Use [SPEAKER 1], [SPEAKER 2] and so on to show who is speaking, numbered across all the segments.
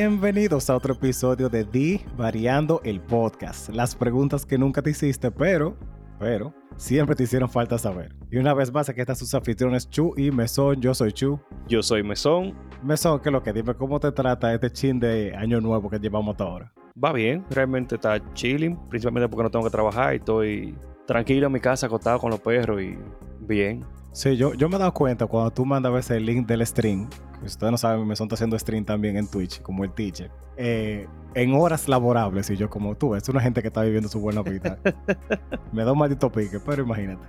[SPEAKER 1] Bienvenidos a otro episodio de Di Variando el Podcast. Las preguntas que nunca te hiciste, pero, pero, siempre te hicieron falta saber. Y una vez más, aquí están sus anfitriones Chu y Mesón. Yo soy Chu.
[SPEAKER 2] Yo soy Mesón.
[SPEAKER 1] Mesón, ¿qué es lo que? Dime, ¿cómo te trata este chin de año nuevo que llevamos hasta ahora?
[SPEAKER 2] Va bien, realmente está chilling, principalmente porque no tengo que trabajar y estoy tranquilo en mi casa, acostado con los perros y bien.
[SPEAKER 1] Sí, yo, yo me he dado cuenta cuando tú mandas el link del stream, que ustedes no saben, me son haciendo stream también en Twitch, como el teacher, eh, en horas laborables, y yo como tú, es una gente que está viviendo su buena vida. me da un maldito pique, pero imagínate.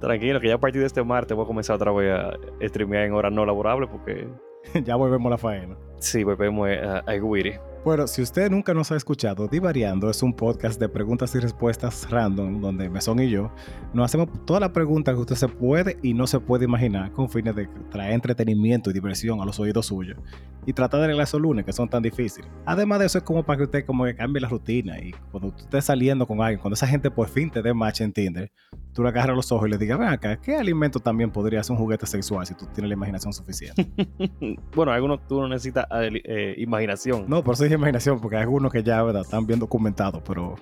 [SPEAKER 2] Tranquilo, que ya a partir de este martes voy a comenzar otra vez a streamear en horas no laborables porque...
[SPEAKER 1] ya volvemos a la faena.
[SPEAKER 2] Sí, volvemos a, a Guiri.
[SPEAKER 1] Bueno, si usted nunca nos ha escuchado, Divariando es un podcast de preguntas y respuestas random donde Mesón y yo nos hacemos todas las preguntas que usted se puede y no se puede imaginar con fines de traer entretenimiento y diversión a los oídos suyos y tratar de arreglar esos lunes que son tan difíciles. Además de eso es como para que usted cambie la rutina y cuando usted esté saliendo con alguien, cuando esa gente por fin te dé match en Tinder, tú le agarras los ojos y le digas, ven acá, ¿qué alimento también podría ser un juguete sexual si tú tienes la imaginación suficiente?
[SPEAKER 2] bueno, algunos tú no necesitas eh, imaginación.
[SPEAKER 1] No, por eso dije imaginación, porque hay algunos que ya ¿verdad? están bien documentados, pero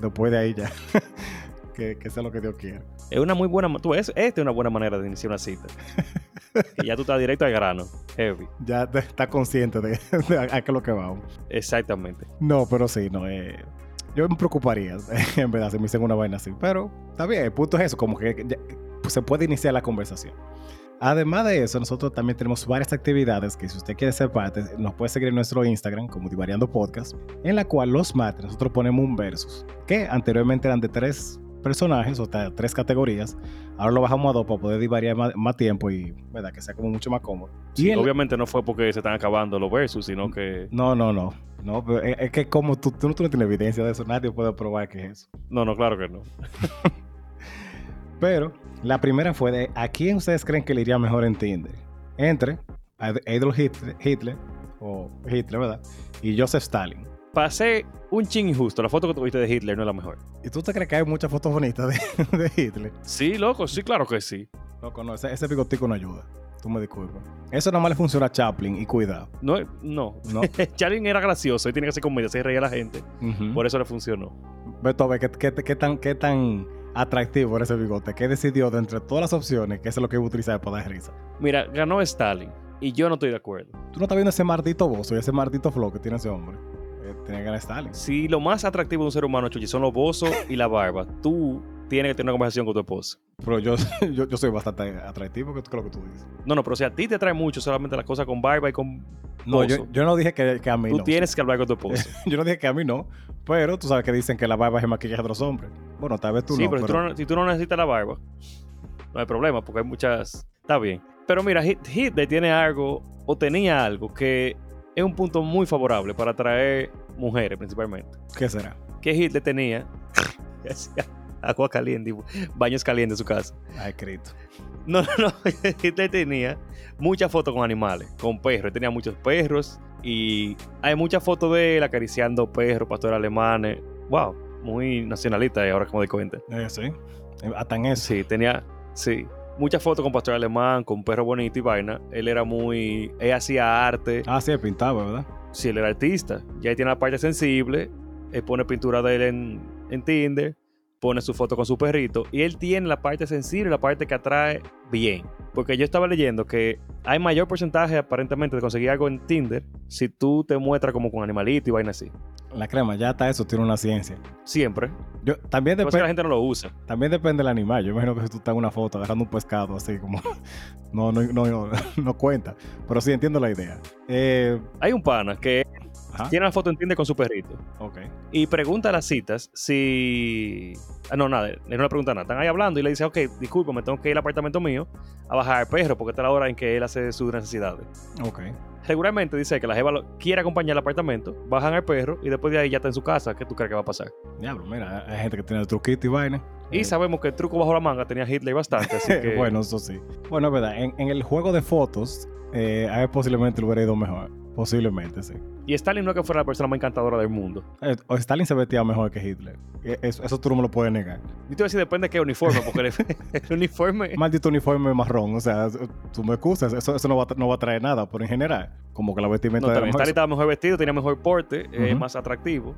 [SPEAKER 1] después de ahí ya, que, que sea lo que Dios quiera.
[SPEAKER 2] Es una muy buena, tú, es, esta es una buena manera de iniciar una cita. y ya tú estás directo al grano, heavy.
[SPEAKER 1] Ya estás consciente de, de a, qué es lo que vamos.
[SPEAKER 2] Exactamente.
[SPEAKER 1] No, pero sí, no, eh, yo me preocuparía, en verdad, si me hicieron una vaina así. Pero está bien, el punto es eso, como que ya, pues, se puede iniciar la conversación. Además de eso, nosotros también tenemos varias actividades que si usted quiere ser parte, nos puede seguir en nuestro Instagram como Divariando Podcast, en la cual los martes nosotros ponemos un versus, que anteriormente eran de tres personajes o tres categorías. Ahora lo bajamos a dos para poder divariar más, más tiempo y ¿verdad? que sea como mucho más cómodo.
[SPEAKER 2] Sí,
[SPEAKER 1] y el,
[SPEAKER 2] obviamente no fue porque se están acabando los versus, sino que...
[SPEAKER 1] No, no, no. No, pero es, que como tú, tú, tú, no tienes evidencia de eso, nadie puede probar que es eso.
[SPEAKER 2] No, no, claro que no.
[SPEAKER 1] pero la primera fue de ¿a quién ustedes creen que le iría mejor en Tinder? Entre Adolf Hitler, Hitler o Hitler, ¿verdad? Y Joseph Stalin.
[SPEAKER 2] Pasé un ching injusto. La foto que tuviste de Hitler no es la mejor.
[SPEAKER 1] ¿Y tú te crees que hay muchas fotos bonitas de, de Hitler?
[SPEAKER 2] Sí, loco, sí, claro que sí.
[SPEAKER 1] Loco, no, ese, ese bigotico no ayuda. Tú me disculpas. Eso nada más le funciona a Chaplin y cuidado.
[SPEAKER 2] No, no. no. Chaplin era gracioso y tiene que hacer comedia, se reía a la gente. Uh -huh. Por eso le funcionó.
[SPEAKER 1] Beto, ¿qué, qué, qué, tan, qué tan atractivo era ese bigote? ¿Qué decidió de entre todas las opciones que eso es lo que iba a utilizar para dar risa?
[SPEAKER 2] Mira, ganó Stalin y yo no estoy de acuerdo.
[SPEAKER 1] ¿Tú no estás viendo ese maldito bozo y ese maldito flow que tiene ese hombre? Eh, tiene que ganar Stalin.
[SPEAKER 2] Si lo más atractivo de un ser humano, Chuchi, son los bozos y la barba, tú tienes que tener una conversación con tu esposa.
[SPEAKER 1] Pero yo, yo, yo soy bastante atractivo, ¿qué es lo que tú dices?
[SPEAKER 2] No, no, pero si a ti te atrae mucho solamente las cosas con barba y con
[SPEAKER 1] no, yo, yo, no dije que, que a mí
[SPEAKER 2] tú
[SPEAKER 1] no.
[SPEAKER 2] tienes que hablar con tu esposa.
[SPEAKER 1] yo no dije que a mí no, pero tú sabes que dicen que la barba es el maquillaje de los hombres. Bueno, tal vez tú
[SPEAKER 2] sí,
[SPEAKER 1] no.
[SPEAKER 2] pero, pero... Si, tú no, si tú no necesitas la barba, no hay problema, porque hay muchas... Está bien. Pero mira, Hitler tiene algo, o tenía algo, que es un punto muy favorable para atraer mujeres principalmente.
[SPEAKER 1] ¿Qué será?
[SPEAKER 2] Que Hitler tenía agua caliente, baños calientes en su casa.
[SPEAKER 1] Ay, Cristo.
[SPEAKER 2] No, no, no. Hitler tenía muchas fotos con animales, con perros. Tenía muchos perros y hay muchas fotos de él acariciando perros, pastores alemanes. Wow, muy nacionalista ahora como de cuenta.
[SPEAKER 1] Eh, sí, hasta en eso.
[SPEAKER 2] Sí, tenía, sí. Muchas fotos con pastor alemán, con perro bonito y vaina. Él era muy. Él hacía arte.
[SPEAKER 1] Ah, sí, él pintaba, ¿verdad?
[SPEAKER 2] Sí, él era artista. Ya tiene la parte sensible. Él pone pintura de él en, en Tinder pone su foto con su perrito y él tiene la parte sensible, la parte que atrae bien. Porque yo estaba leyendo que hay mayor porcentaje aparentemente de conseguir algo en Tinder si tú te muestras como con animalito y vaina así.
[SPEAKER 1] La crema, ya está eso, tiene una ciencia.
[SPEAKER 2] Siempre.
[SPEAKER 1] Yo, también
[SPEAKER 2] depende. que la gente no lo usa.
[SPEAKER 1] También depende del animal. Yo imagino que si tú estás en una foto agarrando un pescado así como. no, no, no, no, no cuenta. Pero sí entiendo la idea. Eh...
[SPEAKER 2] Hay un pana que Ajá. tiene una foto en Tinder con su perrito.
[SPEAKER 1] Ok.
[SPEAKER 2] Y pregunta a las citas si. Ah, no, nada, no le pregunta nada. Están ahí hablando y le dice, ok, disculpa, me tengo que ir al apartamento mío a bajar al perro porque esta es la hora en que él hace sus necesidades.
[SPEAKER 1] Ok.
[SPEAKER 2] Regularmente dice que la jeva quiere acompañar al apartamento, bajan al perro y después de ahí ya está en su casa. ¿Qué tú crees que va a pasar?
[SPEAKER 1] Diablo, mira, hay gente que tiene el truquito y vaina.
[SPEAKER 2] Y eh. sabemos que el truco bajo la manga tenía Hitler bastante, así que...
[SPEAKER 1] bueno, eso sí. Bueno, es verdad, en, en, el juego de fotos, eh, a posiblemente lo hubiera ido mejor. Posiblemente, sí.
[SPEAKER 2] Y Stalin no es que fuera la persona más encantadora del mundo.
[SPEAKER 1] Eh, o Stalin se vestía mejor que Hitler. Eh, Eso, eso tú no me lo puedes negar.
[SPEAKER 2] Yo te voy a decir, depende de qué uniforme, porque el, el uniforme...
[SPEAKER 1] Maldito uniforme marrón. O sea, tú me excusas. Eso, eso no, va no va a traer nada. Pero en general, como que la vestimenta
[SPEAKER 2] No, también Stalin estaba mejor vestido, tenía mejor porte, eh,
[SPEAKER 1] Ujú.
[SPEAKER 2] más atractivo.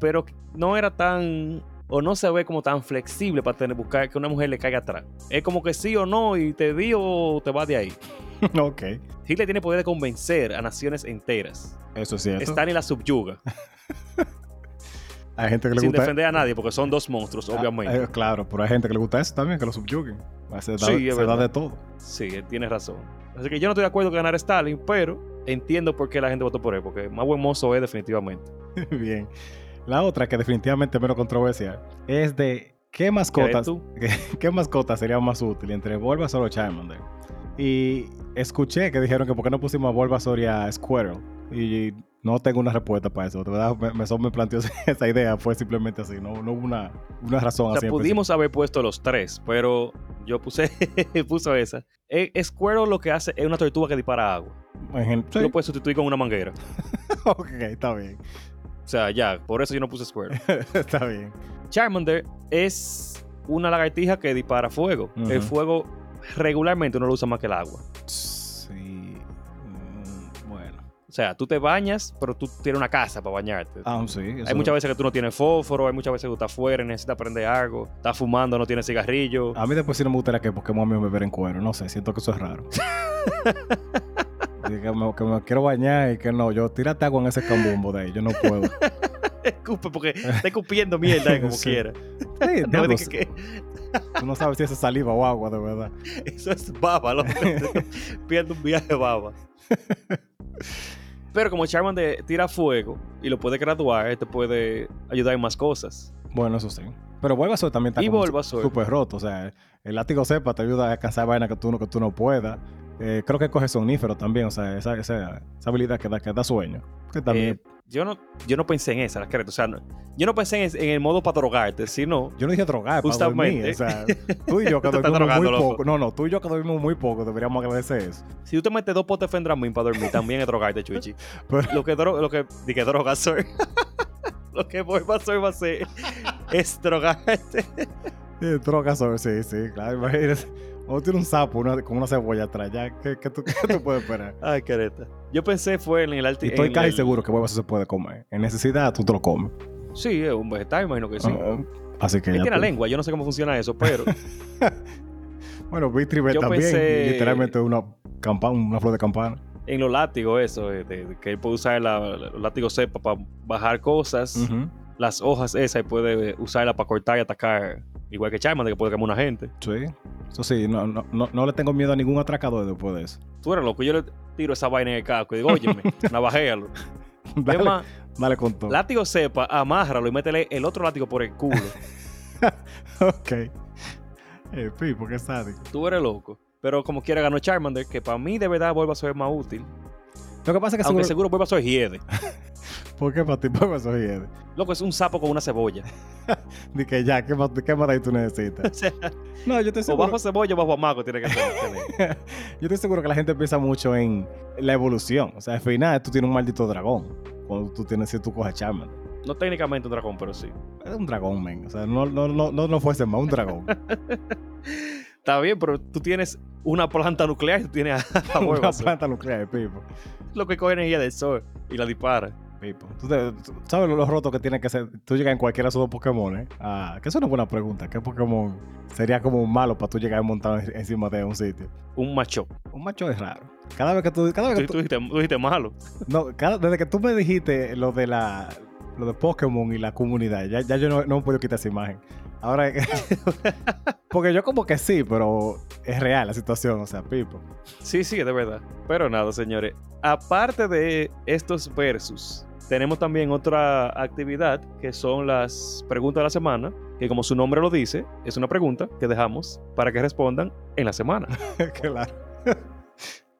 [SPEAKER 2] Pero no era tan o no se ve como tan flexible para tener buscar que una mujer le caiga atrás. Es como que sí o no y te di o te vas de ahí.
[SPEAKER 1] ok.
[SPEAKER 2] Hitler tiene poder de convencer a naciones enteras.
[SPEAKER 1] Eso es cierto.
[SPEAKER 2] Stalin la subyuga
[SPEAKER 1] Hay gente que le
[SPEAKER 2] sin
[SPEAKER 1] gusta.
[SPEAKER 2] defender a nadie porque son dos monstruos,
[SPEAKER 1] Ah,
[SPEAKER 2] obviamente.
[SPEAKER 1] eh, claro, pero hay gente que le gusta eso también, que lo subyuguen. Se da,
[SPEAKER 2] Sí,
[SPEAKER 1] se da de todo.
[SPEAKER 2] Sí, él tiene razón. Así que yo no estoy de acuerdo con ganar Stalin, pero entiendo por qué la gente votó por él, porque más buen mozo es definitivamente.
[SPEAKER 1] Bien. La otra, que definitivamente es menos controversial, es de qué
[SPEAKER 2] ¿Crees
[SPEAKER 1] mascotas, qué, qué mascota sería más útil entre Bulbasaur o Charmander. Y escuché que dijeron que por qué no pusimos a Bulbasaur y a Squirtle. Y no tengo una respuesta para eso. Verdad, me, me, me planteó esa idea. Fue simplemente así. No, no hubo una, una razón
[SPEAKER 2] O
[SPEAKER 1] así.
[SPEAKER 2] sea, pudimos haber puesto los tres, pero yo puse puso esa. Eh, Squirtle lo que hace es una tortuga que dispara agua. Tú lo
[SPEAKER 1] sí.
[SPEAKER 2] puedes sustituir con una manguera.
[SPEAKER 1] ok, está bien.
[SPEAKER 2] O sea, ya, por eso yo no puse Squirtle.
[SPEAKER 1] está bien.
[SPEAKER 2] Charmander es una lagartija que dispara fuego. El fuego regularmente uno lo usa más que el agua.
[SPEAKER 1] Sí. mm, Bueno.
[SPEAKER 2] O sea, tú te bañas, pero tú tienes una casa para bañarte.
[SPEAKER 1] Ah, sí.
[SPEAKER 2] hay muchas veces que tú no tienes fósforo, hay muchas veces que tú estás afuera y necesitas prender algo, estás fumando, no tienes cigarrillo.
[SPEAKER 1] A mí después sí no me gustaría que Pokémon me beber en cuero. No sé, siento que eso es raro. Que, me, que me quiero bañar y que no. Yo tírate agua en ese cambumbo de ahí. Yo no puedo.
[SPEAKER 2] Escupe porque está escupiendo mierda como
[SPEAKER 1] Sí.
[SPEAKER 2] quiera.
[SPEAKER 1] Sí,
[SPEAKER 2] No, dije que
[SPEAKER 1] Tú no sabes si es saliva o agua, de verdad.
[SPEAKER 2] eso es baba, loco. Pierde un viaje baba. Pero como Charmander tira fuego y lo puede graduar, te puede ayudar en más cosas.
[SPEAKER 1] Bueno, eso sí. Pero Bulbasaur también está
[SPEAKER 2] Y
[SPEAKER 1] como
[SPEAKER 2] Bulbasaur.
[SPEAKER 1] súper roto. O sea, el látigo cepa te ayuda a alcanzar vainas que tú no, que tú no puedas. Eh, creo que coge sonífero también. O sea, esa, esa, esa habilidad que da, que da sueño. Que también...
[SPEAKER 2] Eh, yo, no, yo no pensé en esa, la creta. O sea, no- yo no pensé en, en el modo para drogarte, sino
[SPEAKER 1] Yo no dije drogar, para
[SPEAKER 2] Justamente.
[SPEAKER 1] dormir. O sea, tú y yo que dormimos
[SPEAKER 2] drogando,
[SPEAKER 1] muy
[SPEAKER 2] loco.
[SPEAKER 1] poco. No, no, tú y yo que dormimos muy poco, deberíamos agradecer eso.
[SPEAKER 2] si tú te metes dos potes Fendramin para dormir, también es drogarte, Chuchi.
[SPEAKER 1] Pero-
[SPEAKER 2] Lo que, dro lo que, di que droga soy. lo que voy a hacer va a ser es drogarte.
[SPEAKER 1] Sí, droga sobre, sí, sí, claro. Imagínate. O tiene un sapo una- con una cebolla atrás, ya, ¿qué, qué tú, qué tú puedes esperar?
[SPEAKER 2] Ay, careta. Yo pensé fue en el alti.
[SPEAKER 1] Y estoy casi
[SPEAKER 2] el-
[SPEAKER 1] seguro que Bulbasaur se puede comer. En necesidad, tú te lo comes.
[SPEAKER 2] Sí, es un vegetal, imagino que sí.
[SPEAKER 1] Ah, así que ya tú-
[SPEAKER 2] lengua, yo no sé cómo funciona eso, pero
[SPEAKER 1] Bueno, Vitribet
[SPEAKER 2] Yo
[SPEAKER 1] también.
[SPEAKER 2] pensé-
[SPEAKER 1] Literalmente una, campana, una flor de campana.
[SPEAKER 2] en los látigos, eso, de- de que él puede usar la, los látigos cepa para bajar cosas, las hojas esas, y puede usarla para cortar y atacar, igual que Charmander, que puede quemar una gente.
[SPEAKER 1] Sí. Eso sí, no, no, no, no le tengo miedo a ningún atracador después de eso.
[SPEAKER 2] Tú eres loco, yo le tiro esa vaina en el casco y digo, óyeme, navajéalo.
[SPEAKER 1] Dale,
[SPEAKER 2] Es más,
[SPEAKER 1] dale con todo.
[SPEAKER 2] látigo cepa, amárralo y métele el otro látigo por el culo.
[SPEAKER 1] ok. Eh, Pipo, qué sádico.
[SPEAKER 2] Tú eres loco. Pero como quiera ganó Charmander, que para mí de verdad vuelve a ser más útil.
[SPEAKER 1] Lo que pasa es que
[SPEAKER 2] Aunque
[SPEAKER 1] seguro...
[SPEAKER 2] seguro vuelve a ser hiede.
[SPEAKER 1] ¿Por qué para ti Bulbasaur hiede?
[SPEAKER 2] Loco, es un sapo con una cebolla.
[SPEAKER 1] Di que ya, ¿qué más, qué más de ahí tú necesitas?
[SPEAKER 2] O sea,
[SPEAKER 1] No, yo estoy
[SPEAKER 2] o
[SPEAKER 1] seguro...
[SPEAKER 2] bajo cebolla o bajo amago tiene que tener.
[SPEAKER 1] yo estoy seguro que la gente piensa mucho en la evolución. O sea, al final tú tienes un maldito dragón. Cuando tú tienes, si tú coges Charmander.
[SPEAKER 2] No técnicamente un dragón, pero sí.
[SPEAKER 1] Es un dragón, men. O sea, no, no, no, no, no fuese más un dragón.
[SPEAKER 2] Está bien, pero tú tienes una planta nuclear y tú tienes a, a
[SPEAKER 1] una planta nuclear, Pipo.
[SPEAKER 2] Lo que coge energía del sol y la dispara.
[SPEAKER 1] Pipo. ¿Tú, te- tú sabes lo, roto que tiene que ser? Tú llegas en cualquiera de esos dos Pokémon, ¿eh? Ah, que eso es una buena pregunta. ¿Qué Pokémon sería como malo para tú llegar montado en- encima de un sitio?
[SPEAKER 2] Un macho.
[SPEAKER 1] Un macho es raro. Cada vez que tú... Cada vez que
[SPEAKER 2] tú
[SPEAKER 1] tú
[SPEAKER 2] dijiste, tú dijiste malo.
[SPEAKER 1] no, cada- desde que tú me dijiste lo de la... Lo de Pokémon y la comunidad, ya, ya yo no, no puedo quitar esa imagen. Ahora, porque yo como que sí, pero es real la situación, o sea, Pipo.
[SPEAKER 2] Sí, sí, de verdad. Pero nada, señores. Aparte de estos versus, tenemos también otra actividad que son las preguntas de la semana, que como su nombre lo dice, es una pregunta que dejamos para que respondan en la semana.
[SPEAKER 1] claro.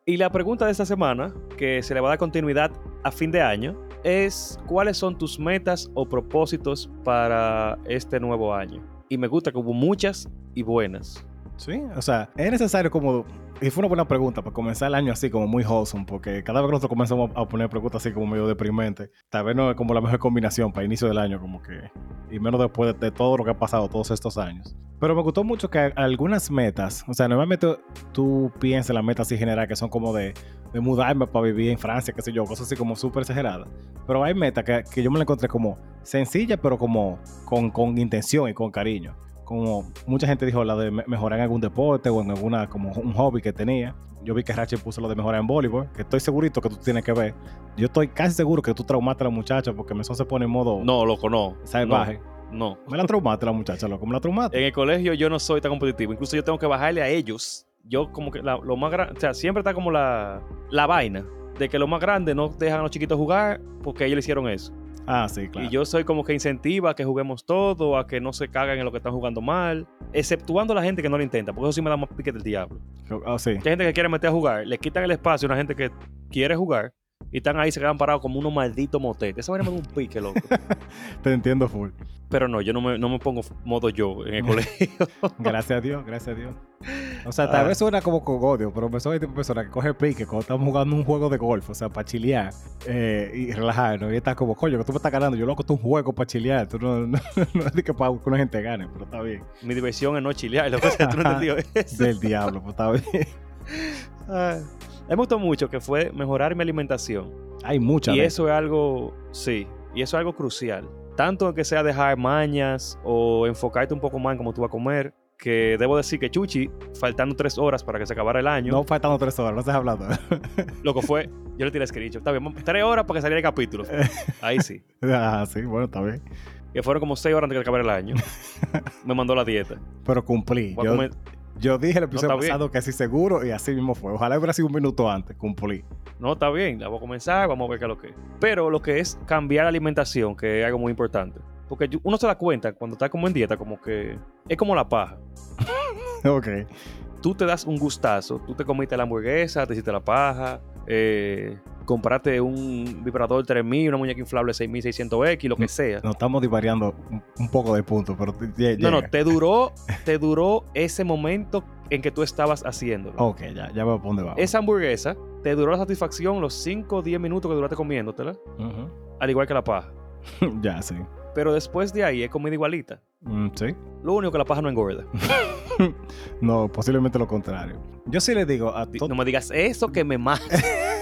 [SPEAKER 2] Y la pregunta de esta semana, que se le va a dar continuidad a fin de año, es cuáles son tus metas o propósitos para este nuevo año. Y me gusta que hubo muchas y buenas.
[SPEAKER 1] Sí, o sea, es necesario como... Y fue una buena pregunta para comenzar el año así como muy wholesome, porque cada vez que nosotros comenzamos a poner preguntas así como medio deprimente, tal vez no es como la mejor combinación para inicio del año, como que... Y menos después de, de todo lo que ha pasado todos estos años. Pero me gustó mucho que algunas metas, o sea, normalmente tú piensas en las metas así generales que son como de, de mudarme para vivir en Francia, qué sé yo, cosas así como súper exageradas. Pero hay metas que, que, yo me la encontré como sencillas, pero como con, con intención y con cariño como mucha gente dijo, la de mejorar en algún deporte o en alguna, como un hobby que tenía. Yo vi que Rachel puso lo de mejorar en voleibol, que estoy segurito que tú tienes que ver. Yo estoy casi seguro que tú traumaste a la muchacha porque Mesón se pone en modo.
[SPEAKER 2] No, loco, no.
[SPEAKER 1] Salvaje.
[SPEAKER 2] No.
[SPEAKER 1] Me la traumaste la muchacha, loco. Me la traumaste.
[SPEAKER 2] En el colegio yo no soy tan competitivo. Incluso yo tengo que bajarle a ellos. Yo, como que lo más grande. O sea, siempre está como la, la vaina de que los más grandes no dejan a los chiquitos jugar porque ellos le hicieron eso.
[SPEAKER 1] Ah, sí, claro.
[SPEAKER 2] Y yo soy como que incentiva a que juguemos todo, a que no se caguen en lo que están jugando mal, exceptuando la gente que no lo intenta, porque eso sí me da más pique del diablo.
[SPEAKER 1] Ah, sí.
[SPEAKER 2] Hay gente que quiere meter a jugar, le quitan el espacio a una gente que quiere jugar y están ahí, se quedan parados como unos malditos motetes. Esa vaina me da un pique, loco.
[SPEAKER 1] Te entiendo full.
[SPEAKER 2] Pero no, yo no me, no me pongo modo yo en el colegio.
[SPEAKER 1] gracias a Dios, gracias a Dios. O sea, tal ah. vez suena como con odio, pero me soy de persona que coge pique cuando estamos jugando un juego de golf, o sea, para chilear eh, y relajarnos. Y está como, coño, que tú me estás ganando. Yo loco, esto es un juego para chilear. Tú no, no, no es que para que una gente gane, pero está bien.
[SPEAKER 2] Mi diversión es no chilear, lo que sea, tú no entendió
[SPEAKER 1] eso. Del diablo, pues está bien.
[SPEAKER 2] Ah. Me gustó mucho que fue mejorar mi alimentación.
[SPEAKER 1] Hay muchas.
[SPEAKER 2] Y eso es algo, sí, y eso es algo crucial. Tanto que sea dejar mañas o enfocarte un poco más en cómo tú vas a comer, que debo decir que Chuchi, faltando tres horas para que se acabara el año.
[SPEAKER 1] No faltando tres horas, no estás hablando.
[SPEAKER 2] lo que fue, yo le tiré escrito. Está bien, tres horas para que saliera el capítulo. Ahí sí.
[SPEAKER 1] ah, sí, bueno, está bien.
[SPEAKER 2] Que fueron como seis horas antes de que acabara el año. Me mandó la dieta.
[SPEAKER 1] Pero cumplí. Yo, yo, dije el episodio pasado que así seguro y así mismo fue. Ojalá hubiera sido un minuto antes, cumplí.
[SPEAKER 2] No, está bien, la voy a comenzar, vamos a ver qué es lo que es. Pero lo que es cambiar la alimentación, que es algo muy importante. Porque uno se da cuenta cuando está como en dieta, como que es como la paja.
[SPEAKER 1] ok.
[SPEAKER 2] Tú te das un gustazo, tú te comiste la hamburguesa, te hiciste la paja, eh, comprate un vibrador 3000, una muñeca inflable 6600X, lo que sea.
[SPEAKER 1] Nos estamos divariando un poco de punto, pero
[SPEAKER 2] No, no, te duró, te duró ese momento en que tú estabas haciéndolo.
[SPEAKER 1] Ok, ya, ya veo por dónde vamos.
[SPEAKER 2] Esa hamburguesa te duró la satisfacción los 5 o 10 minutos que duraste comiéndotela, al igual que la paja.
[SPEAKER 1] ya, sí.
[SPEAKER 2] Pero después de ahí es comida igualita.
[SPEAKER 1] Mm, sí.
[SPEAKER 2] Lo único que la paja no engorda.
[SPEAKER 1] no, posiblemente lo contrario. Yo sí le digo a
[SPEAKER 2] No me digas eso que me mata.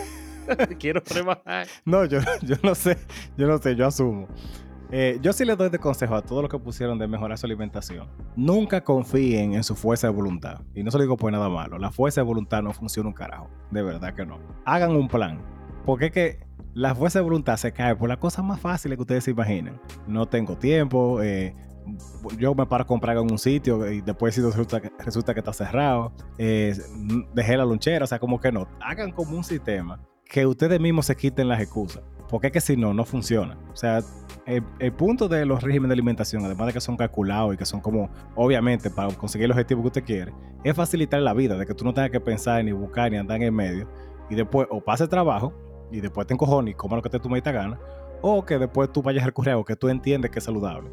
[SPEAKER 2] Quiero rebajar.
[SPEAKER 1] No, yo, yo no sé. Yo no sé, yo asumo. Eh, yo sí les doy de consejo a todos los que pusieron de mejorar su alimentación. Nunca confíen en su fuerza de voluntad. Y no se lo digo por nada malo. La fuerza de voluntad no funciona un carajo. De verdad que no. Hagan un plan. Porque es que la fuerza de voluntad se cae por las cosas más fáciles que ustedes se imaginen. No tengo tiempo, eh, yo me paro a comprar en un sitio y después resulta, resulta que está cerrado, eh, dejé la lonchera, o sea, como que no. Hagan como un sistema que ustedes mismos se quiten las excusas. Porque es que si no, no funciona. O sea, el, punto de los regímenes de alimentación, además de que son calculados y que son como, obviamente, para conseguir el objetivo que usted quiere, es facilitar la vida, de que tú no tengas que pensar ni buscar ni andar en el medio. Y después, o pase trabajo, y después te encojones y coma lo que te tu te gana, o que después tú vayas al correo que tú entiendes que es saludable.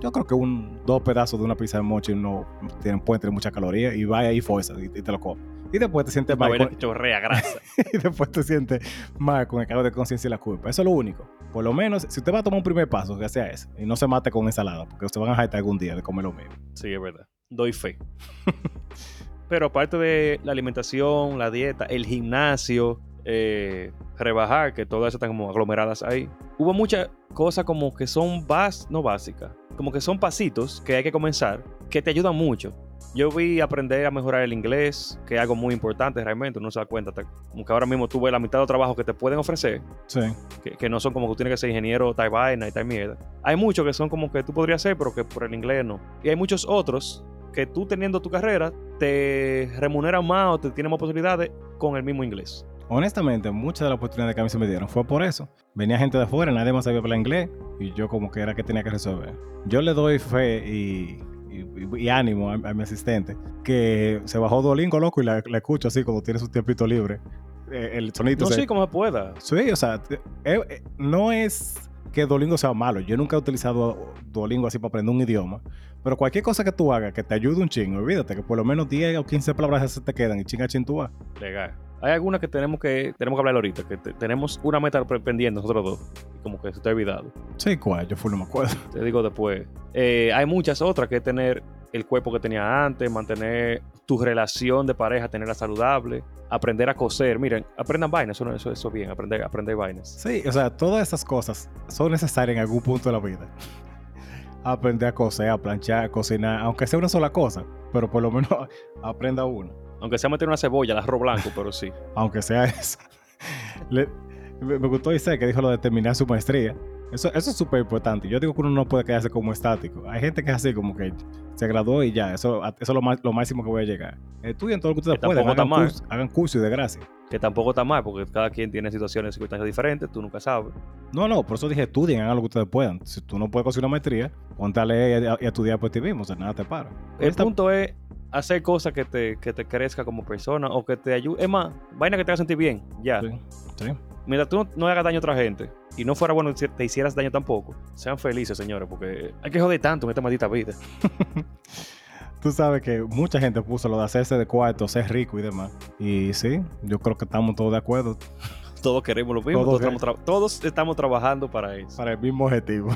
[SPEAKER 1] Yo creo que un dos pedazos de una pizza de mochi no tienen, pueden tener mucha caloría y vaya ahí fuerza y, te lo comes. Y después te sientes mal.
[SPEAKER 2] Con... chorrea grasa.
[SPEAKER 1] y después te sientes mal con el cargo de conciencia y la culpa. Eso es lo único. Por lo menos, si usted va a tomar un primer paso, que sea ese. Y no se mate con ensalada, porque usted van a jaitar algún día de comer lo mismo.
[SPEAKER 2] Sí, es verdad. Doy fe. Pero aparte de la alimentación, la dieta, el gimnasio, eh, rebajar, que todas están como aglomeradas ahí. Hubo muchas cosas como que son bas no básicas, como que son pasitos que hay que comenzar, que te ayudan mucho. Yo vi aprender a mejorar el inglés, que es algo muy importante realmente, uno se da cuenta, como que ahora mismo tú ves la mitad de los trabajos que te pueden ofrecer,
[SPEAKER 1] sí.
[SPEAKER 2] que, no son como que tú tienes que ser ingeniero tal vaina y tal mierda. Hay muchos que son como que tú podrías ser, pero que por el inglés no. Y hay muchos otros que tú teniendo tu carrera te remuneran más o te tienen más posibilidades con el mismo inglés.
[SPEAKER 1] Honestamente, muchas de las oportunidades que a mí se me dieron fue por eso. Venía gente de afuera, nadie más sabía hablar inglés y yo como que era que tenía que resolver. Yo le doy fe y, ánimo a, mi asistente que se bajó Duolingo, loco, y la, escucho así como tiene su tiempito libre. Eh, el sonido
[SPEAKER 2] No sé cómo se pueda.
[SPEAKER 1] Sí, o sea, eh, eh, no es que Duolingo sea malo. Yo nunca he utilizado Duolingo así para aprender un idioma. Pero cualquier cosa que tú hagas que te ayude un chingo, olvídate que por lo menos 10 o 15 palabras se te quedan y chinga chin tú vas.
[SPEAKER 2] Legal. Hay algunas que tenemos que tenemos que hablar ahorita, que te- tenemos una meta pendiente nosotros dos. y Como que se te ha olvidado.
[SPEAKER 1] Sí, cuál, yo full no me acuerdo.
[SPEAKER 2] Te digo después. Eh, hay muchas otras que tener el cuerpo que tenía antes, mantener tu relación de pareja, tenerla saludable, aprender a coser. Miren, aprendan vainas, eso, eso, eso bien, aprender, aprender vainas.
[SPEAKER 1] Sí, o sea, todas esas cosas son necesarias en algún punto de la vida. Aprender a coser, a planchar, a cocinar, aunque sea una sola cosa, pero por lo menos aprenda una.
[SPEAKER 2] Aunque sea meter una cebolla, el arroz blanco, pero sí.
[SPEAKER 1] aunque sea eso. Le- me, me gustó Isaac que dijo lo de terminar su maestría. Eso, eso es súper importante. Yo digo que uno no puede quedarse como estático. Hay gente que es así, como que se graduó y ya. Eso, eso es lo, más, lo máximo que voy a llegar. Estudien todo lo que ustedes
[SPEAKER 2] Que tampoco
[SPEAKER 1] Hagan curso, hagan curso y de gracia.
[SPEAKER 2] Que tampoco está mal, porque cada quien tiene situaciones y circunstancias diferentes, tú nunca sabes.
[SPEAKER 1] No, no, por eso dije estudien, hagan lo que ustedes puedan. Si tú no puedes conseguir una maestría, ponte a leer y a, y a estudiar por ti mismo. O sea, nada te para.
[SPEAKER 2] El
[SPEAKER 1] Esta-
[SPEAKER 2] punto es hacer cosas que te, que te crezca como persona o que te ayude. Es más, vaina que te haga sentir bien. Ya.
[SPEAKER 1] Sí, sí.
[SPEAKER 2] Mientras tú no, hagas daño a otra gente y no fuera bueno que te hicieras daño tampoco, sean felices, señores, porque hay que joder tanto en esta maldita vida.
[SPEAKER 1] Tú sabes que mucha gente puso lo de hacerse de cuarto, ser rico y demás. Y sí, yo creo que estamos todos de acuerdo
[SPEAKER 2] Todos queremos lo mismo,
[SPEAKER 1] Todos
[SPEAKER 2] todos, estamos, tra- todos estamos trabajando para eso.
[SPEAKER 1] para el mismo objetivo.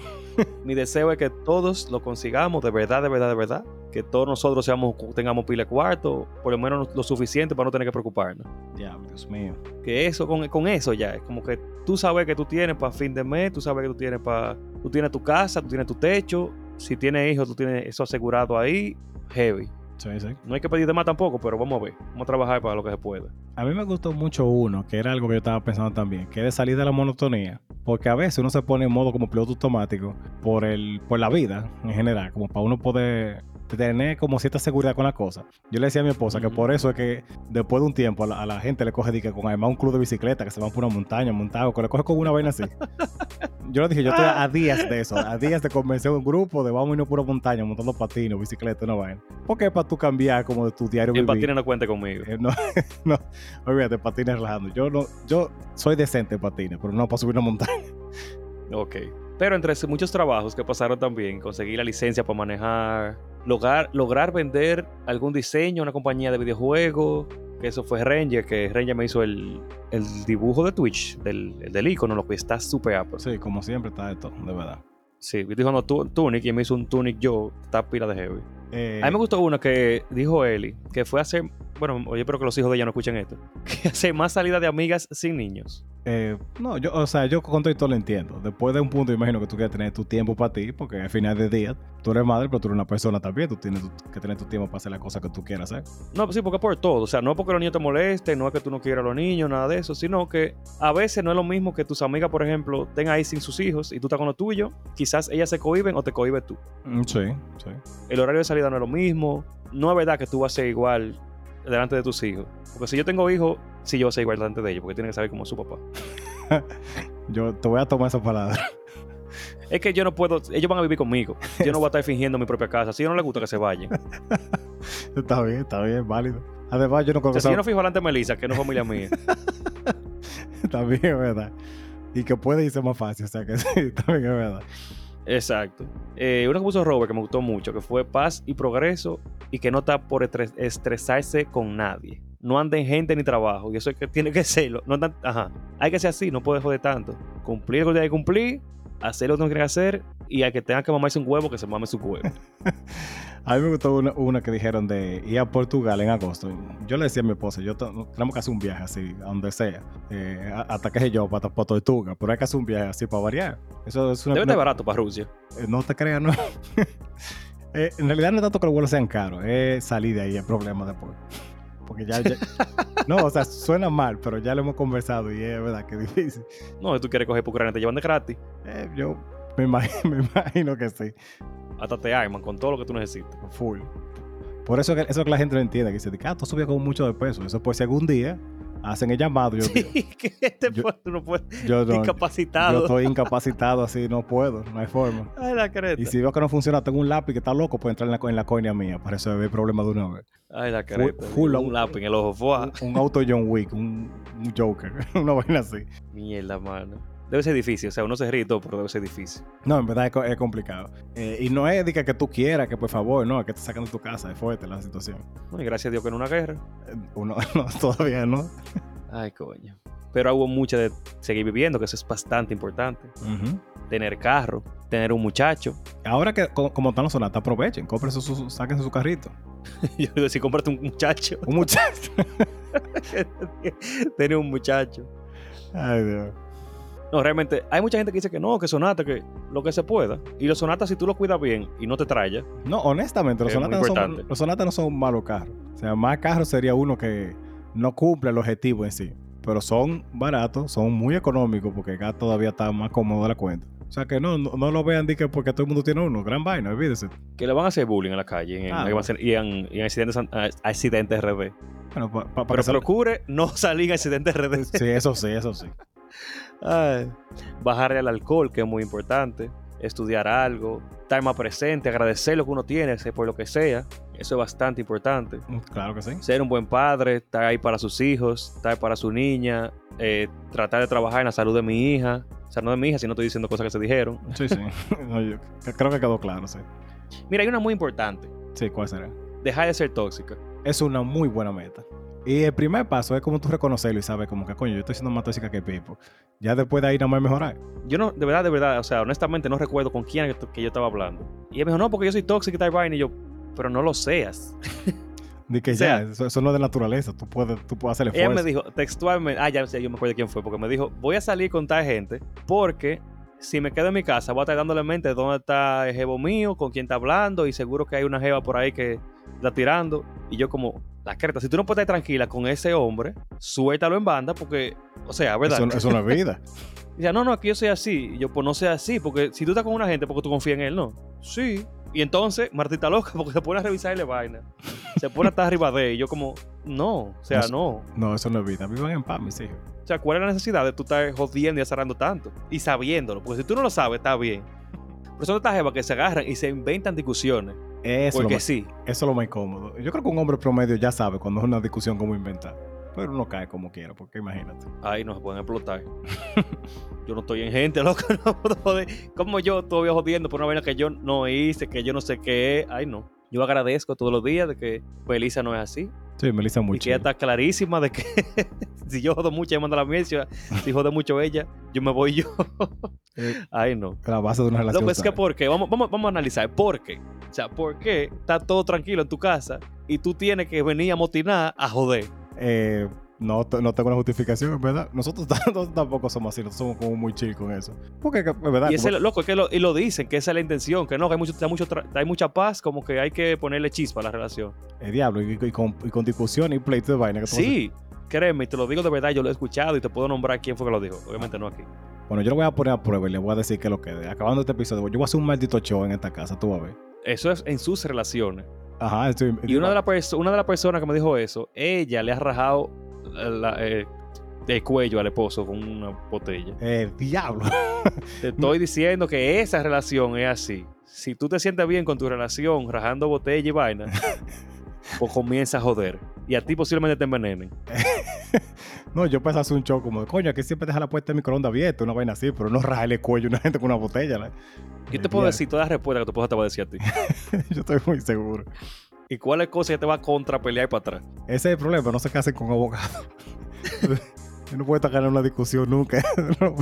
[SPEAKER 2] Mi deseo es que todos lo consigamos, de verdad, de verdad, de verdad. Que todos nosotros seamos, tengamos pila de cuarto, por lo menos lo suficiente para no tener que preocuparnos.
[SPEAKER 1] Ya, Dios mío.
[SPEAKER 2] que eso con, con eso ya es como que tú sabes que tú tienes para fin de mes, tú sabes que tú tienes para tú tienes tu casa, tú tienes tu techo, si tienes hijos tú tienes eso asegurado ahí, heavy.
[SPEAKER 1] Sí, sí.
[SPEAKER 2] No hay que pedir de más tampoco, pero vamos a ver, vamos a trabajar para lo que se pueda.
[SPEAKER 1] A mí me gustó mucho uno, que era algo que yo estaba pensando también, que es de salir de la monotonía. Porque a veces uno se pone en modo como piloto automático por, el, por la vida en general, como para uno poder tener como cierta seguridad con la cosa. Yo le decía a mi esposa que por eso es que después de un tiempo a la, a la gente le coge dique, con además un club de bicicleta que se van por una montaña montado, que le coge con una vaina así. Yo le dije, yo estoy a, a días de eso, a días de convencer a un grupo de vamos a irnos por una montaña montando patines, bicicleta, una vaina. Porque es para tú cambiar como de tu diario
[SPEAKER 2] El patines no cuente conmigo.
[SPEAKER 1] Eh, no, no, olvídate, patines relajando. Yo no, yo soy decente en patines, pero no para subir una montaña.
[SPEAKER 2] Ok. Pero entre muchos trabajos que pasaron también, conseguir la licencia para manejar, lograr, lograr vender algún diseño a una compañía de videojuegos, que eso fue Ranger, que Ranger me hizo el, el dibujo de Twitch, del, el del icono, lo que está súper apro.
[SPEAKER 1] Sí, como siempre está esto, de verdad.
[SPEAKER 2] Sí, dijo no, tu- Tunic y me hizo un Tunic yo, está pila de heavy.
[SPEAKER 1] Eh,
[SPEAKER 2] A mí me gustó uno que dijo Eli, que fue hacer, bueno, oye, espero que los hijos de ella no escuchen esto, que hacer más salida de amigas sin niños.
[SPEAKER 1] eh, no, yo, o sea, yo con todo y todo lo entiendo. Después de un punto, imagino que tú quieres tener tu tiempo para ti, porque al final del día, tú eres madre, pero tú eres una persona también. Tú tienes que tener tu tiempo para hacer las cosas que tú quieras hacer.
[SPEAKER 2] No, sí, porque por todo. O sea, no es porque los niños te molesten, no es que tú no quieras a los niños, nada de eso, sino que a veces no es lo mismo que tus amigas, por ejemplo, estén ahí sin sus hijos y tú estás con lo tuyo. Quizás ellas se cohiben o te cohibes tú.
[SPEAKER 1] Mm, Sí, sí.
[SPEAKER 2] El horario de salida no es lo mismo. No es verdad que tú vas a ser igual delante de tus hijos. Porque si yo tengo hijos, sí yo voy a ser igual delante de ellos, porque tienen que saber cómo es su papá.
[SPEAKER 1] Yo te voy a tomar esa palabra.
[SPEAKER 2] Es que yo no puedo, ellos van a vivir conmigo. Yo no voy a estar fingiendo mi propia casa. Si ellos no les gusta que se vayan.
[SPEAKER 1] está bien, está bien, válido. Además, yo no creo
[SPEAKER 2] O
[SPEAKER 1] que
[SPEAKER 2] sea, si yo no fijo delante de Melissa, que no es familia mía.
[SPEAKER 1] También es verdad. Y que puede irse más fácil, o sea que sí, también es verdad.
[SPEAKER 2] Exacto. Eh, uno que puso Robert que me gustó mucho, que fue paz y progreso y que no está por estres- estresarse con nadie. No anda en gente ni trabajo. Y eso es que tiene que serlo. No andan- ajá. Hay que ser así, no puede joder tanto. Cumplir lo que tiene que cumplir, hacer lo que no quiere hacer y al que tenga que mamarse un huevo, que se mame su huevo.
[SPEAKER 1] A mí me gustó una, una que dijeron de ir a Portugal en agosto. Yo le decía a mi esposa, yo tenemos que hacer un viaje así, a donde sea. Eh, a- hasta que sé yo, para, para Tortuga. Pero hay que hacer un viaje así para variar. Eso es una.
[SPEAKER 2] Debe
[SPEAKER 1] una-
[SPEAKER 2] de barato para Rusia.
[SPEAKER 1] eh, no te creas, no. Eh, en realidad no es tanto que los vuelos sean caros, es salir de ahí el problema después. Porque ya, ya- No, o sea, suena mal, pero ya lo hemos conversado y es verdad que es difícil.
[SPEAKER 2] No, tú quieres coger por Ucrania, te llevan de gratis.
[SPEAKER 1] Eh, yo me imagino, me imagino que sí.
[SPEAKER 2] Hasta te arman con todo lo que tú necesites.
[SPEAKER 1] Full. Por eso eso que la gente no entiende, que dice, ah, tú subías como mucho de peso. Eso pues si algún día hacen el llamado, yo,
[SPEAKER 2] Sí, que este
[SPEAKER 1] yo-
[SPEAKER 2] tú no puedes.
[SPEAKER 1] yo, no, yo
[SPEAKER 2] Incapacitado.
[SPEAKER 1] estoy incapacitado así, no puedo, no hay forma.
[SPEAKER 2] Ay, la creta.
[SPEAKER 1] Y si veo que no funciona, tengo un lápiz que está loco, puede entrar en la, en la coña mía, para eso el problema de una vez.
[SPEAKER 2] Ay, la creta.
[SPEAKER 1] full-
[SPEAKER 2] un lápiz en el ojo.
[SPEAKER 1] Un, un auto John Wick, un, un Joker, una vaina así.
[SPEAKER 2] Mierda, mano. Debe ser difícil. O sea, uno se ríe y todo, pero debe ser difícil.
[SPEAKER 1] No, en verdad es, co- es complicado. Eh, y no es de que, que tú quieras, que por favor, no, que te sacan de tu casa, es fuerte la situación.
[SPEAKER 2] No, Y gracias a Dios que no una guerra.
[SPEAKER 1] Eh, Uno no, todavía no.
[SPEAKER 2] Ay, coño. Pero hubo mucho de seguir viviendo, que eso es bastante importante.
[SPEAKER 1] Ujú.
[SPEAKER 2] Tener carro, tener un muchacho.
[SPEAKER 1] Ahora que co- como están los sonatas, aprovechen, compren su, su, sáquense su carrito.
[SPEAKER 2] Yo digo, si cómprate un muchacho.
[SPEAKER 1] Un muchacho.
[SPEAKER 2] tener un muchacho.
[SPEAKER 1] Ay, Dios.
[SPEAKER 2] No, realmente, hay mucha gente que dice que no, que sonata, que lo que se pueda. Y los sonatas, si tú los cuidas bien y no te trayas,
[SPEAKER 1] No, honestamente, los sonatas, no son,
[SPEAKER 2] importante.
[SPEAKER 1] los sonatas no son malos carros. O sea, más carros sería uno que no cumple el objetivo en sí. Pero son baratos, son muy económicos porque acá todavía está más cómodo de la cuenta. O sea que no, no, no lo vean que porque todo el mundo tiene uno. Gran vaina, olvídese.
[SPEAKER 2] que le van a hacer bullying en la calle en-
[SPEAKER 1] Ah,
[SPEAKER 2] en-
[SPEAKER 1] bueno.
[SPEAKER 2] y, en, y en accidentes, accidentes RD.
[SPEAKER 1] Bueno, pa- pa- para
[SPEAKER 2] Pero
[SPEAKER 1] que se-
[SPEAKER 2] procure no salir en accidentes RD.
[SPEAKER 1] Sí, eso sí, eso sí.
[SPEAKER 2] Ay. Bajarle al alcohol, que es muy importante. Estudiar algo, estar más presente, agradecer lo que uno tiene, sea por lo que sea. Eso es bastante importante.
[SPEAKER 1] Claro que sí.
[SPEAKER 2] Ser un buen padre, estar ahí para sus hijos, estar para su niña, eh, tratar de trabajar en la salud de mi hija. O sea, no de mi hija, si no estoy diciendo cosas que se dijeron.
[SPEAKER 1] Sí, sí. No, yo creo que quedó claro, sí.
[SPEAKER 2] Mira, hay una muy importante.
[SPEAKER 1] Sí, ¿cuál será?
[SPEAKER 2] Dejar de ser tóxica.
[SPEAKER 1] Es una muy buena meta. Y el primer paso es como tú reconocerlo y sabes como que, coño, yo estoy siendo más tóxica que Pipo. Ya después de ahí nada más mejorar.
[SPEAKER 2] Yo no, de verdad, de verdad, o sea, honestamente no recuerdo con quién que, yo estaba hablando. Y él me dijo, no, porque yo soy tóxica y tal vaina. Y yo, pero no lo seas.
[SPEAKER 1] De que
[SPEAKER 2] O sea-
[SPEAKER 1] ya, eso, eso no es de naturaleza. Tú puedes, tú puedes hacer esfuerzo.
[SPEAKER 2] me dijo textualmente, ah, ya yo me acuerdo quién fue, porque me dijo, voy a salir con tal gente porque si me quedo en mi casa voy a estar dándole mente dónde está el jevo mío, con quién está hablando y seguro que hay una jeva por ahí que está tirando. Y yo como, la creta, si tú no puedes estar tranquila con ese hombre, suéltalo en banda porque, o sea, ¿verdad?
[SPEAKER 1] Eso, eso no es vida.
[SPEAKER 2] Y decía, no, no, aquí yo soy así. Y yo, pues no sea así, porque si tú estás con una gente, porque tú confías en él, ¿no? Sí. Y entonces, Martita loca, porque se pone a revisarle vaina. Se pone estar arriba de él. Y yo como, no, o sea,
[SPEAKER 1] no.
[SPEAKER 2] No,
[SPEAKER 1] eso no es vida. Vivan en paz, mis hijos.
[SPEAKER 2] O sea, ¿cuál es la necesidad de tú estar jodiendo y azarando tanto? Y sabiéndolo, porque si tú no lo sabes, está bien. Pero son estas jevas que se agarran y se inventan discusiones.
[SPEAKER 1] Eso, lo
[SPEAKER 2] porque
[SPEAKER 1] más,
[SPEAKER 2] sí.
[SPEAKER 1] eso es lo más incómodo. Yo creo que un hombre promedio ya sabe cuando es una discusión cómo inventar. Pero uno cae como quiera, porque imagínate.
[SPEAKER 2] Ahí no se pueden explotar. yo no estoy en gente, loco. No puedo joder. Como yo todavía jodiendo por una vaina que yo no hice, que yo no sé qué es. Ay, no. Yo agradezco todos los días de que Belisa no es así.
[SPEAKER 1] Sí, Melissa muy
[SPEAKER 2] y que ella está clarísima de que si yo jodo mucho, ella manda la mierda. Si jode mucho ella, yo me voy yo.
[SPEAKER 1] Eh,
[SPEAKER 2] Ay, no.
[SPEAKER 1] la base de una
[SPEAKER 2] No,
[SPEAKER 1] relación.
[SPEAKER 2] pues es que. ¿por qué? Vamos, vamos, vamos a analizar. ¿Por qué? O sea, ¿por qué está todo tranquilo en tu casa y tú tienes que venir a motinar a joder?
[SPEAKER 1] Eh, no, no tengo una justificación, en verdad. Nosotros, tampoco somos así, nosotros somos como muy chill con eso. Porque, en verdad,
[SPEAKER 2] Y ese,
[SPEAKER 1] como-
[SPEAKER 2] loco, es que lo, y lo dicen, que esa es la intención, que no, que hay, mucho, hay, mucho tra- hay mucha paz, como que hay que ponerle chispa a la relación.
[SPEAKER 1] el diablo, y, y con, y con discusión y pleito de vaina. que
[SPEAKER 2] Sí, créeme, te lo digo de verdad, yo lo he escuchado y te puedo nombrar quién fue que lo dijo. Obviamente no aquí.
[SPEAKER 1] Bueno, yo lo voy a poner a prueba y le voy a decir que lo quede. Acabando este episodio, yo voy a hacer un maldito show en esta casa, tú vas a ver.
[SPEAKER 2] Eso es en sus relaciones.
[SPEAKER 1] Ajá, estoy,
[SPEAKER 2] Y una de, una de las personas que me dijo eso, ella le ha rajado la- eh, el cuello al esposo con una botella.
[SPEAKER 1] El diablo.
[SPEAKER 2] Te estoy diciendo que esa relación es así. Si tú te sientes bien con tu relación, rajando botella y vaina, pues comienza a joder. Y a ti posiblemente te envenenen.
[SPEAKER 1] No, yo pensé hacer un show como, coño, que siempre deja la puerta de microondas abierta, una vaina así, pero no rajarle el cuello a una gente con una botella. ¿la?
[SPEAKER 2] Yo te puedo
[SPEAKER 1] diablo.
[SPEAKER 2] decir todas las respuestas que tu esposa te va a decir a ti.
[SPEAKER 1] yo estoy muy seguro.
[SPEAKER 2] ¿Y cuáles cosas ella te va a contrapelear para atrás?
[SPEAKER 1] Ese es el problema, no se casen con abogados. Yo no puedo estar ganando una discusión nunca. no,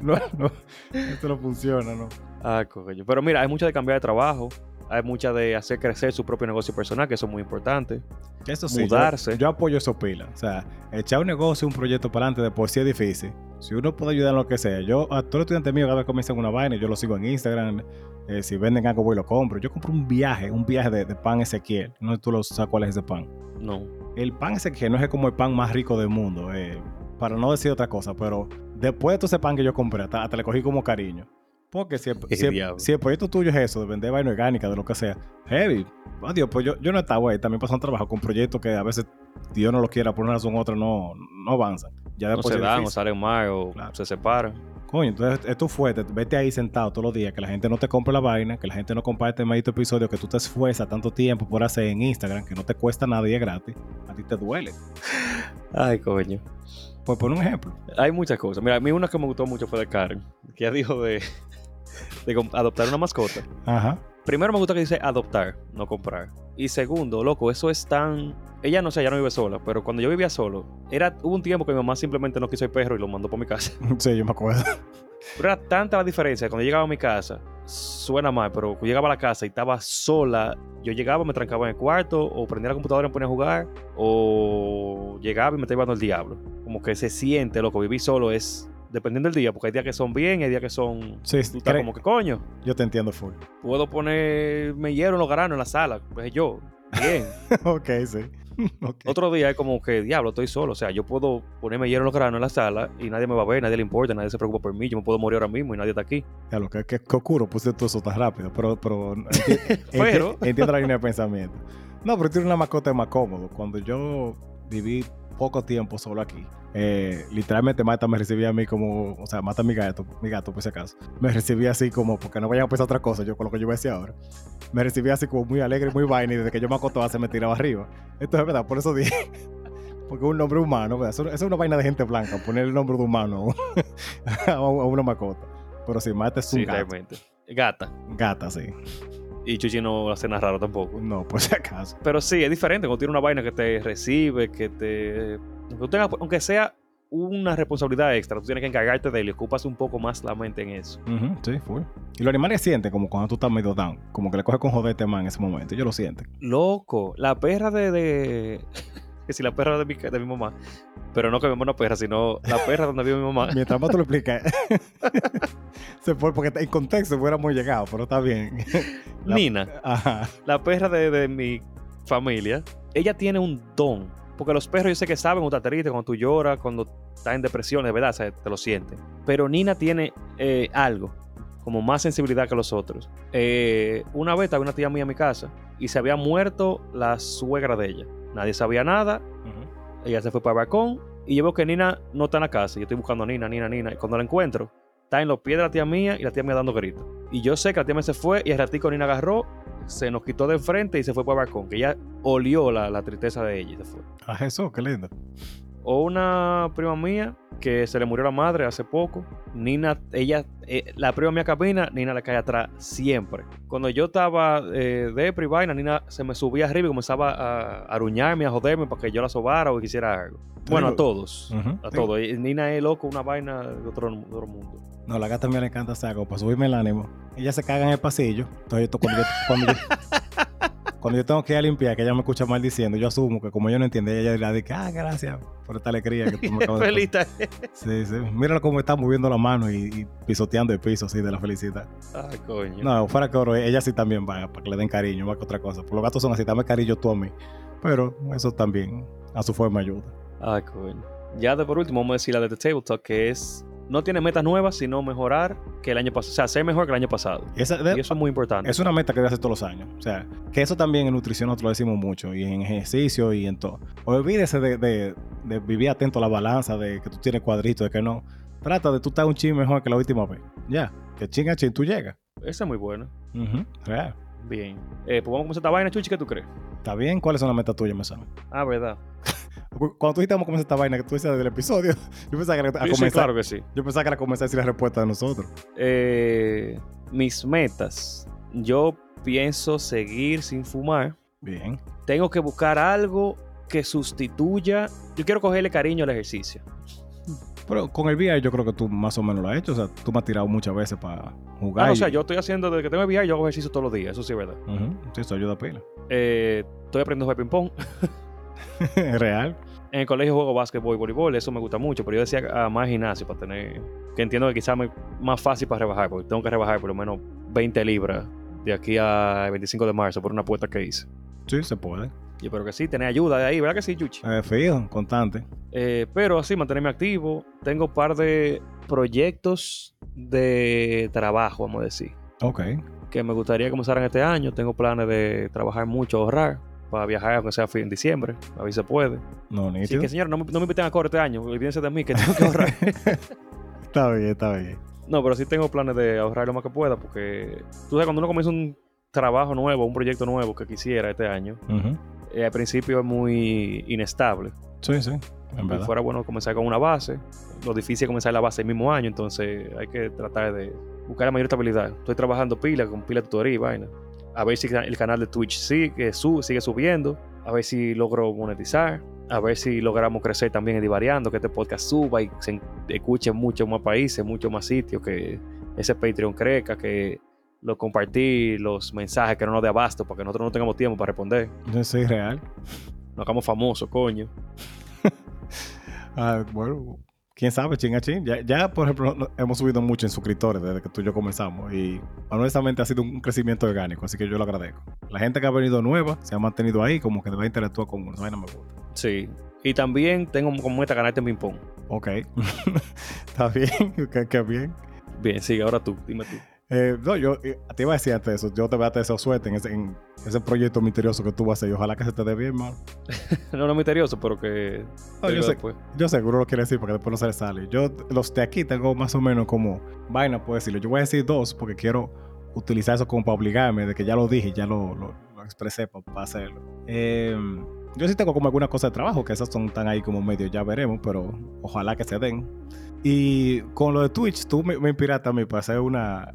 [SPEAKER 1] no, no, esto no funciona, ¿no?
[SPEAKER 2] Ah, coño. Pero mira, hay mucha de cambiar de trabajo. Hay mucha de hacer crecer su propio negocio personal, que eso es muy importante.
[SPEAKER 1] Eso sí,
[SPEAKER 2] Mudarse.
[SPEAKER 1] Yo, yo apoyo eso pila. O sea, echar un negocio, un proyecto para adelante de por sí es difícil. Si uno puede ayudar en lo que sea. Yo, a todos los estudiantes míos, cada vez comienzan una vaina, yo lo sigo en Instagram. Eh, si venden algo, voy y lo compro. Yo compro un viaje, un viaje de, de pan Ezequiel. No sé tú lo sabes cuál es ese pan.
[SPEAKER 2] No.
[SPEAKER 1] El pan Ezequiel no es como el pan más rico del mundo. eh, para no decir otra cosa, pero después de todo ese pan que yo compré, hasta, hasta le cogí como cariño. Porque si el,
[SPEAKER 2] Qué
[SPEAKER 1] si el-
[SPEAKER 2] diablo.
[SPEAKER 1] si el proyecto tuyo es eso, de vender vaina orgánica, de lo que sea, heavy. Adiós, pues yo, yo no estaba ahí. También pasan trabajo con proyectos que a veces Dios no lo quiera, por una razón u otra no, no avanzan. Ya
[SPEAKER 2] No
[SPEAKER 1] después
[SPEAKER 2] se dan, o salen mal, o
[SPEAKER 1] Claro.
[SPEAKER 2] se separan.
[SPEAKER 1] Coño, entonces esto fuerte, vete ahí sentado todos los días, que la gente no te compre la vaina, que la gente no comparte el maldito episodio que tú te esfuerzas tanto tiempo por hacer en Instagram, que no te cuesta nada y es gratis. A ti te duele.
[SPEAKER 2] Ay, coño.
[SPEAKER 1] Pues por un ejemplo.
[SPEAKER 2] Hay muchas cosas. Mira, a mí una que me gustó mucho fue de Karen, que ella dijo de, de adoptar una mascota.
[SPEAKER 1] Ajá.
[SPEAKER 2] Primero me gusta que dice adoptar, no comprar. Y segundo, loco, eso es tan... Ella no sé, ella no vive sola, pero cuando yo vivía solo, era hubo un tiempo que mi mamá simplemente no quiso el perro y lo mandó por mi casa.
[SPEAKER 1] Sí, yo me acuerdo.
[SPEAKER 2] Pero era tanta la diferencia. Cuando llegaba a mi casa, suena mal, pero cuando llegaba a la casa y estaba sola, yo llegaba, me trancaba en el cuarto, o prendía la computadora y me ponía a jugar, o llegaba y me estaba llevando el diablo. Como que se siente, loco, vivir solo es dependiendo del día, porque hay días que son bien, hay días que son.
[SPEAKER 1] Sí,
[SPEAKER 2] Tú estás como que coño.
[SPEAKER 1] yo te entiendo full.
[SPEAKER 2] Puedo ponerme hierro en los granos en la sala. Pues yo, bien.
[SPEAKER 1] ok, sí.
[SPEAKER 2] Otro día es como que, diablo, estoy solo. O sea, yo puedo ponerme hierro en los granos en la sala y nadie me va a ver, nadie le importa, nadie se preocupa por mí. Yo me puedo morir ahora mismo y nadie está aquí.
[SPEAKER 1] Ya lo que, que, que oscuro puse todo eso tan rápido, pero, pero,
[SPEAKER 2] Pero-
[SPEAKER 1] entiendo la línea de pensamiento. No, pero tiene una mascota más cómodo. Cuando yo viví poco tiempo solo aquí, eh, literalmente Marta me recibía a mí como, o sea, Marta mi gato, mi gato por si acaso, me recibía así como, porque no vayan a pensar otra cosa, yo con lo que yo voy a decir ahora, me recibía así como muy alegre, muy vaina y desde que yo me acostaba se me tiraba arriba. Esto es verdad, por eso dije, porque es un nombre humano, ¿verdad? Eso, eso es una vaina de gente blanca, poner el nombre de humano a, un- a una mascota. Pero si Marta es un
[SPEAKER 2] Sí,
[SPEAKER 1] gato.
[SPEAKER 2] realmente. Gata.
[SPEAKER 1] Gata, sí.
[SPEAKER 2] Y Chuchi no hace nada raro tampoco.
[SPEAKER 1] No, por si acaso.
[SPEAKER 2] Pero sí, es diferente cuando tiene una vaina que te recibe, que te. Que tú tengas- aunque sea una responsabilidad extra, tú tienes que encargarte de él y ocupas un poco más la mente en eso.
[SPEAKER 1] Sí, full. Y los animales sienten como cuando tú estás medio down. Como que le coge con jodete man en ese momento. Ellos lo sienten.
[SPEAKER 2] Loco, la perra de. de... que si la perra de mi, de mi mamá. Pero no que mi mamá una perra, sino la perra donde vive mi mamá.
[SPEAKER 1] Mientras más tú lo explicas. se fue porque en contexto hubiéramos llegado, pero está bien. La-
[SPEAKER 2] Nina,
[SPEAKER 1] Ajá.
[SPEAKER 2] la perra de, de mi familia, ella tiene un don. Porque los perros yo sé que saben cuando estás triste, cuando tú lloras, cuando estás en depresión, de verdad, o sea, te lo sienten. Pero Nina tiene eh, algo, como más sensibilidad que los otros. Eh, una vez estaba una tía mía en mi casa y se había muerto la suegra de ella. Nadie sabía nada, ella se fue para el balcón y yo veo que Nina no está en la casa. Yo estoy buscando a Nina, Nina, Nina. Y cuando la encuentro, está en los pies de la tía mía y la tía mía dando gritos. Y yo sé que la tía mía se fue y al ratico Nina agarró, se nos quitó de enfrente y se fue para el balcón. Que ella olió la, la tristeza de ella y se fue.
[SPEAKER 1] Ah, Jesús, qué lindo.
[SPEAKER 2] O una prima mía que se le murió la madre hace poco. Nina, ella, eh, la prima mía camina, Nina le cae atrás siempre. Cuando yo estaba eh, de y vaina, Nina se me subía arriba y comenzaba a aruñarme, a joderme para que yo la sobara o quisiera algo. Bueno, a todos.
[SPEAKER 1] Ujú.
[SPEAKER 2] A
[SPEAKER 1] Digo-
[SPEAKER 2] todos. Nina es loco, una vaina de otro, de otro mundo.
[SPEAKER 1] No, la gata mía le encanta algo para subirme el ánimo. Ella se caga en el pasillo. Entonces, yo, cuando, yo, cuando, yo, cuando yo tengo que ir a limpiar, que ella me escucha mal diciendo, yo asumo que como yo no entiende, ella le dice, ah, gracias por esta alegría que tú me acabas de
[SPEAKER 2] Feliz.
[SPEAKER 1] Sí, sí. Míralo cómo está moviendo la mano y, y pisoteando el piso así de la felicidad.
[SPEAKER 2] Ay, coño.
[SPEAKER 1] No, fuera que oro, ella sí también va para que le den cariño, más que otra cosa. Por los gatos son así, dame cariño tú a mí. Pero eso también a su forma ayuda.
[SPEAKER 2] Ay, coño. Ya de por último, vamos a decir la de The Table Talk, que es. No tiene metas nuevas, sino mejorar que el año pasado. O sea, ser mejor que el año pasado.
[SPEAKER 1] Y esa, de-
[SPEAKER 2] Y eso es muy importante.
[SPEAKER 1] es una meta que debe hacer todos los años. O sea, que eso también en nutrición nosotros lo decimos mucho, y en ejercicio y en todo. Olvídese de, de- de vivir atento a la balanza, de que tú tienes cuadritos, de que no. Trata de tú estar un chin mejor que la última vez. Ya, que chin a chin tú llegas.
[SPEAKER 2] Esa es muy buena.
[SPEAKER 1] Ujú, real.
[SPEAKER 2] Bien. Eh, pues vamos a comenzar esta vaina, Chuchi, ¿qué tú crees?
[SPEAKER 1] ¿Está bien? ¿Cuáles son las metas tuyas, Mesano?
[SPEAKER 2] Ah, verdad.
[SPEAKER 1] Cuando tú dijiste vamos a comenzar esta vaina que tú dices del episodio, yo pensaba que era a
[SPEAKER 2] Sí, sí,
[SPEAKER 1] comenzar,
[SPEAKER 2] claro que sí.
[SPEAKER 1] yo pensaba que era comenzar a decir la respuesta de nosotros.
[SPEAKER 2] Eh, mis metas. Yo pienso seguir sin fumar.
[SPEAKER 1] Bien.
[SPEAKER 2] Tengo que buscar algo que sustituya. Yo quiero cogerle cariño al ejercicio.
[SPEAKER 1] Pero con el VR yo creo que tú más o menos lo has hecho. O sea, tú me has tirado muchas veces para jugar.
[SPEAKER 2] Ah, o sea, yo estoy haciendo desde que tengo el VR, yo hago ejercicio todos los días. Eso sí es verdad.
[SPEAKER 1] Sí, eso ayuda a pila.
[SPEAKER 2] Eh, estoy aprendiendo a jugar ping-pong.
[SPEAKER 1] Real.
[SPEAKER 2] En el colegio juego básquetbol y voleibol, eso me gusta mucho, pero yo decía ah, más gimnasio para tener, que entiendo que quizás me más fácil para rebajar, porque tengo que rebajar por lo menos 20 libras de aquí al 25 de marzo por una apuesta que hice.
[SPEAKER 1] Sí, se puede.
[SPEAKER 2] Yo espero que sí, tener ayuda de ahí, ¿verdad que sí, Yuchi?
[SPEAKER 1] Eh, fijo, constante.
[SPEAKER 2] Eh, pero así, mantenerme activo. Tengo un par de proyectos de trabajo, vamos a decir,
[SPEAKER 1] Ok.
[SPEAKER 2] que me gustaría que comenzaran este año. Tengo planes de trabajar mucho, ahorrar, para viajar, aunque sea en diciembre, a ver si se puede.
[SPEAKER 1] No,
[SPEAKER 2] Así
[SPEAKER 1] nítido.
[SPEAKER 2] que, señor, no, me- no me inviten a coro este año, olvídense de mí, que tengo que ahorrar.
[SPEAKER 1] Está bien, está bien.
[SPEAKER 2] No, pero sí tengo planes de ahorrar lo más que pueda porque tú sabes, cuando uno comienza un trabajo nuevo, un proyecto nuevo que quisiera este año, eh, al principio es muy inestable.
[SPEAKER 1] Sí, sí. En verdad.
[SPEAKER 2] fuera bueno comenzar con una base. Lo difícil es comenzar la base el mismo año, entonces hay que tratar de buscar la mayor estabilidad. Estoy trabajando pila con pila de tutoría y vaina. A ver si el canal de Twitch sigue, sigue subiendo. A ver si logro monetizar. A ver si logramos crecer también en Divariando, que este podcast suba y se escuche en muchos más países, muchos más sitios, que ese Patreon crezca, que lo compartí, los mensajes que no nos dé abasto, porque nosotros no tengamos tiempo para responder.
[SPEAKER 1] Yo soy real.
[SPEAKER 2] Nos hagamos famosos, coño.
[SPEAKER 1] Ah, bueno, quién sabe, chinga chin. Ya, ya, por ejemplo, no- hemos subido mucho en suscriptores desde que tú y yo comenzamos. Y honestamente ha sido un crecimiento orgánico, así que yo lo agradezco. La gente que ha venido nueva se ha mantenido ahí, como que debe interactuar con uno. Vaina me gusta.
[SPEAKER 2] Sí. Y también tengo como meta ganarte en ping-pong.
[SPEAKER 1] Ok. Está bien, qué qué bien.
[SPEAKER 2] Bien, sigue, ahora tú, dime tú.
[SPEAKER 1] Eh, no, yo eh, te iba a decir antes eso. Yo te voy a deseo suerte en ese, en ese proyecto misterioso que tú vas a hacer. Y ojalá que se te dé bien, man.
[SPEAKER 2] No, no misterioso, pero que.
[SPEAKER 1] No, yo sé. seguro lo quiere decir porque después no se le sale. Yo, los de aquí tengo más o menos como vaina, puedo decirlo. Yo voy a decir dos porque quiero utilizar eso como para obligarme, de que ya lo dije, ya lo, lo, lo expresé para hacerlo. Eh, yo sí tengo como algunas cosas de trabajo que esas son tan ahí como medio, ya veremos, pero ojalá que se den. Y con lo de Twitch, tú me, me inspiraste a mí para hacer una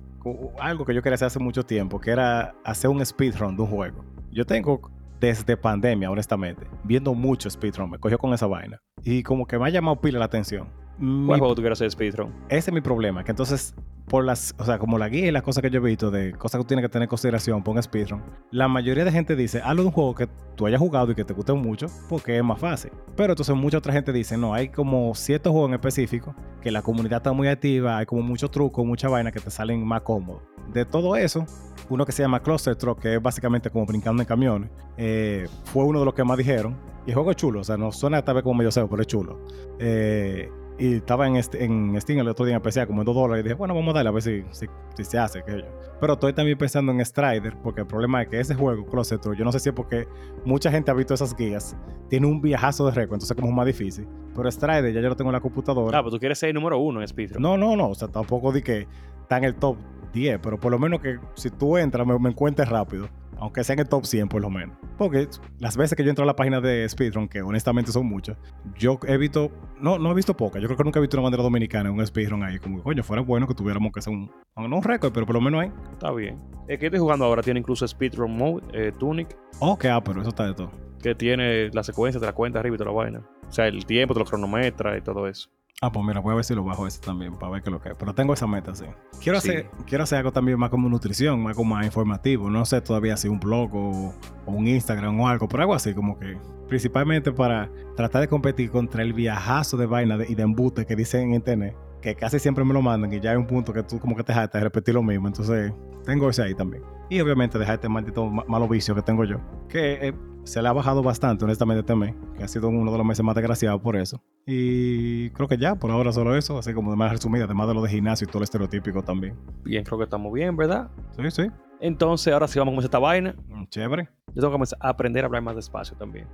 [SPEAKER 1] algo que yo quería hacer hace mucho tiempo, que era hacer un speedrun de un juego. Yo tengo desde pandemia, honestamente, viendo mucho speedrun, me cogió con esa vaina. Y como que me ha llamado pila la atención. Mi-
[SPEAKER 2] ¿Cuál juego tú quieres hacer speedrun?
[SPEAKER 1] ese es mi problema, que entonces, por las, o sea, como la guía y las cosas que yo he visto de cosas que tienes que tener en consideración, pon speedrun, la mayoría de gente dice, hazlo de un juego que tú hayas jugado y que te guste mucho, porque es más fácil. Pero entonces mucha otra gente dice, no, hay como ciertos juegos en específico que la comunidad está muy activa, hay como muchos trucos, mucha vaina que te salen más cómodos. De todo eso, uno que se llama Cluster Truck, que es básicamente como brincando en camiones, eh, fue uno de los que más dijeron. Y el juego es chulo, o sea, no suena tal vez como medio seo, pero es chulo. Eh, y estaba en, este, en Steam el otro día en PC como en 2 dólares. Y dije, bueno, vamos a darle a ver si, si, si se hace. Que. Pero estoy también pensando en Strider, porque el problema es que ese juego, Closet yo no sé si es porque mucha gente ha visto esas guías, tiene un viajazo de récord, entonces como es más difícil. Pero Strider ya yo lo tengo en la computadora.
[SPEAKER 2] Ah, pues tú quieres ser el número uno en speedrun.
[SPEAKER 1] No, no, no. O sea, tampoco di que está en el top 10, pero por lo menos que si tú entras me, me encuentres rápido. Aunque sea en el top 100 por lo menos. Porque las veces que yo entro a la página de Speedrun, que honestamente son muchas, yo he visto, no, no he visto pocas. Yo creo que nunca he visto una bandera dominicana en un Speedrun ahí. Como, coño, fuera bueno que tuviéramos que hacer un, no un récord, pero por lo menos hay.
[SPEAKER 2] Está bien. El que estoy jugando ahora tiene incluso speedrun mode, eh, Tunic,
[SPEAKER 1] Ok, ah, pero eso está de todo.
[SPEAKER 2] que tiene la secuencia, te la cuenta arriba y toda la vaina. O sea, el tiempo, te lo cronometra y todo eso.
[SPEAKER 1] Ah, pues mira, voy a ver si lo bajo ese también para ver qué es lo que es. Pero tengo esa meta, sí. Quiero,
[SPEAKER 2] Sí.
[SPEAKER 1] Hacer, quiero hacer algo también más como nutrición, más como más informativo. No sé todavía si un blog o, o un Instagram o algo, pero algo así, como que principalmente para tratar de competir contra el viajazo de vaina de- y de embute que dicen en internet, que casi siempre me lo mandan y ya hay un punto que tú como que te dejas de repetir lo mismo. Entonces, tengo ese ahí también. Y obviamente dejar este maldito ma- malo vicio que tengo yo, que eh, se le ha bajado bastante, honestamente, este mes, que ha sido uno de los meses más desgraciados por eso. Y creo que ya, por ahora solo eso, así como de más resumida, además de lo de gimnasio y todo lo estereotípico también.
[SPEAKER 2] Bien, creo que estamos bien, ¿verdad?
[SPEAKER 1] Sí, sí.
[SPEAKER 2] Entonces, ahora sí vamos a comenzar esta vaina.
[SPEAKER 1] Mm, Chévere.
[SPEAKER 2] Yo tengo que aprender a hablar más despacio también.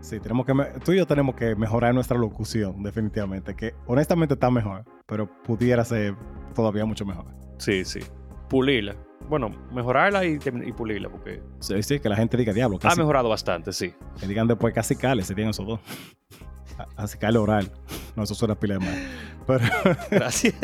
[SPEAKER 1] Sí, tenemos que, tú y yo tenemos que mejorar nuestra locución, definitivamente, que honestamente está mejor, pero pudiera ser todavía mucho mejor.
[SPEAKER 2] Sí, sí. Pulirla. Bueno, mejorarla y, pulirla, porque
[SPEAKER 1] Sí, sí, que la gente diga diablo,
[SPEAKER 2] ha mejorado bastante, sí.
[SPEAKER 1] que digan después casi cale, serían esos dos. Así cale oral. No, eso suena pila de mal. Pero,
[SPEAKER 2] Gracias.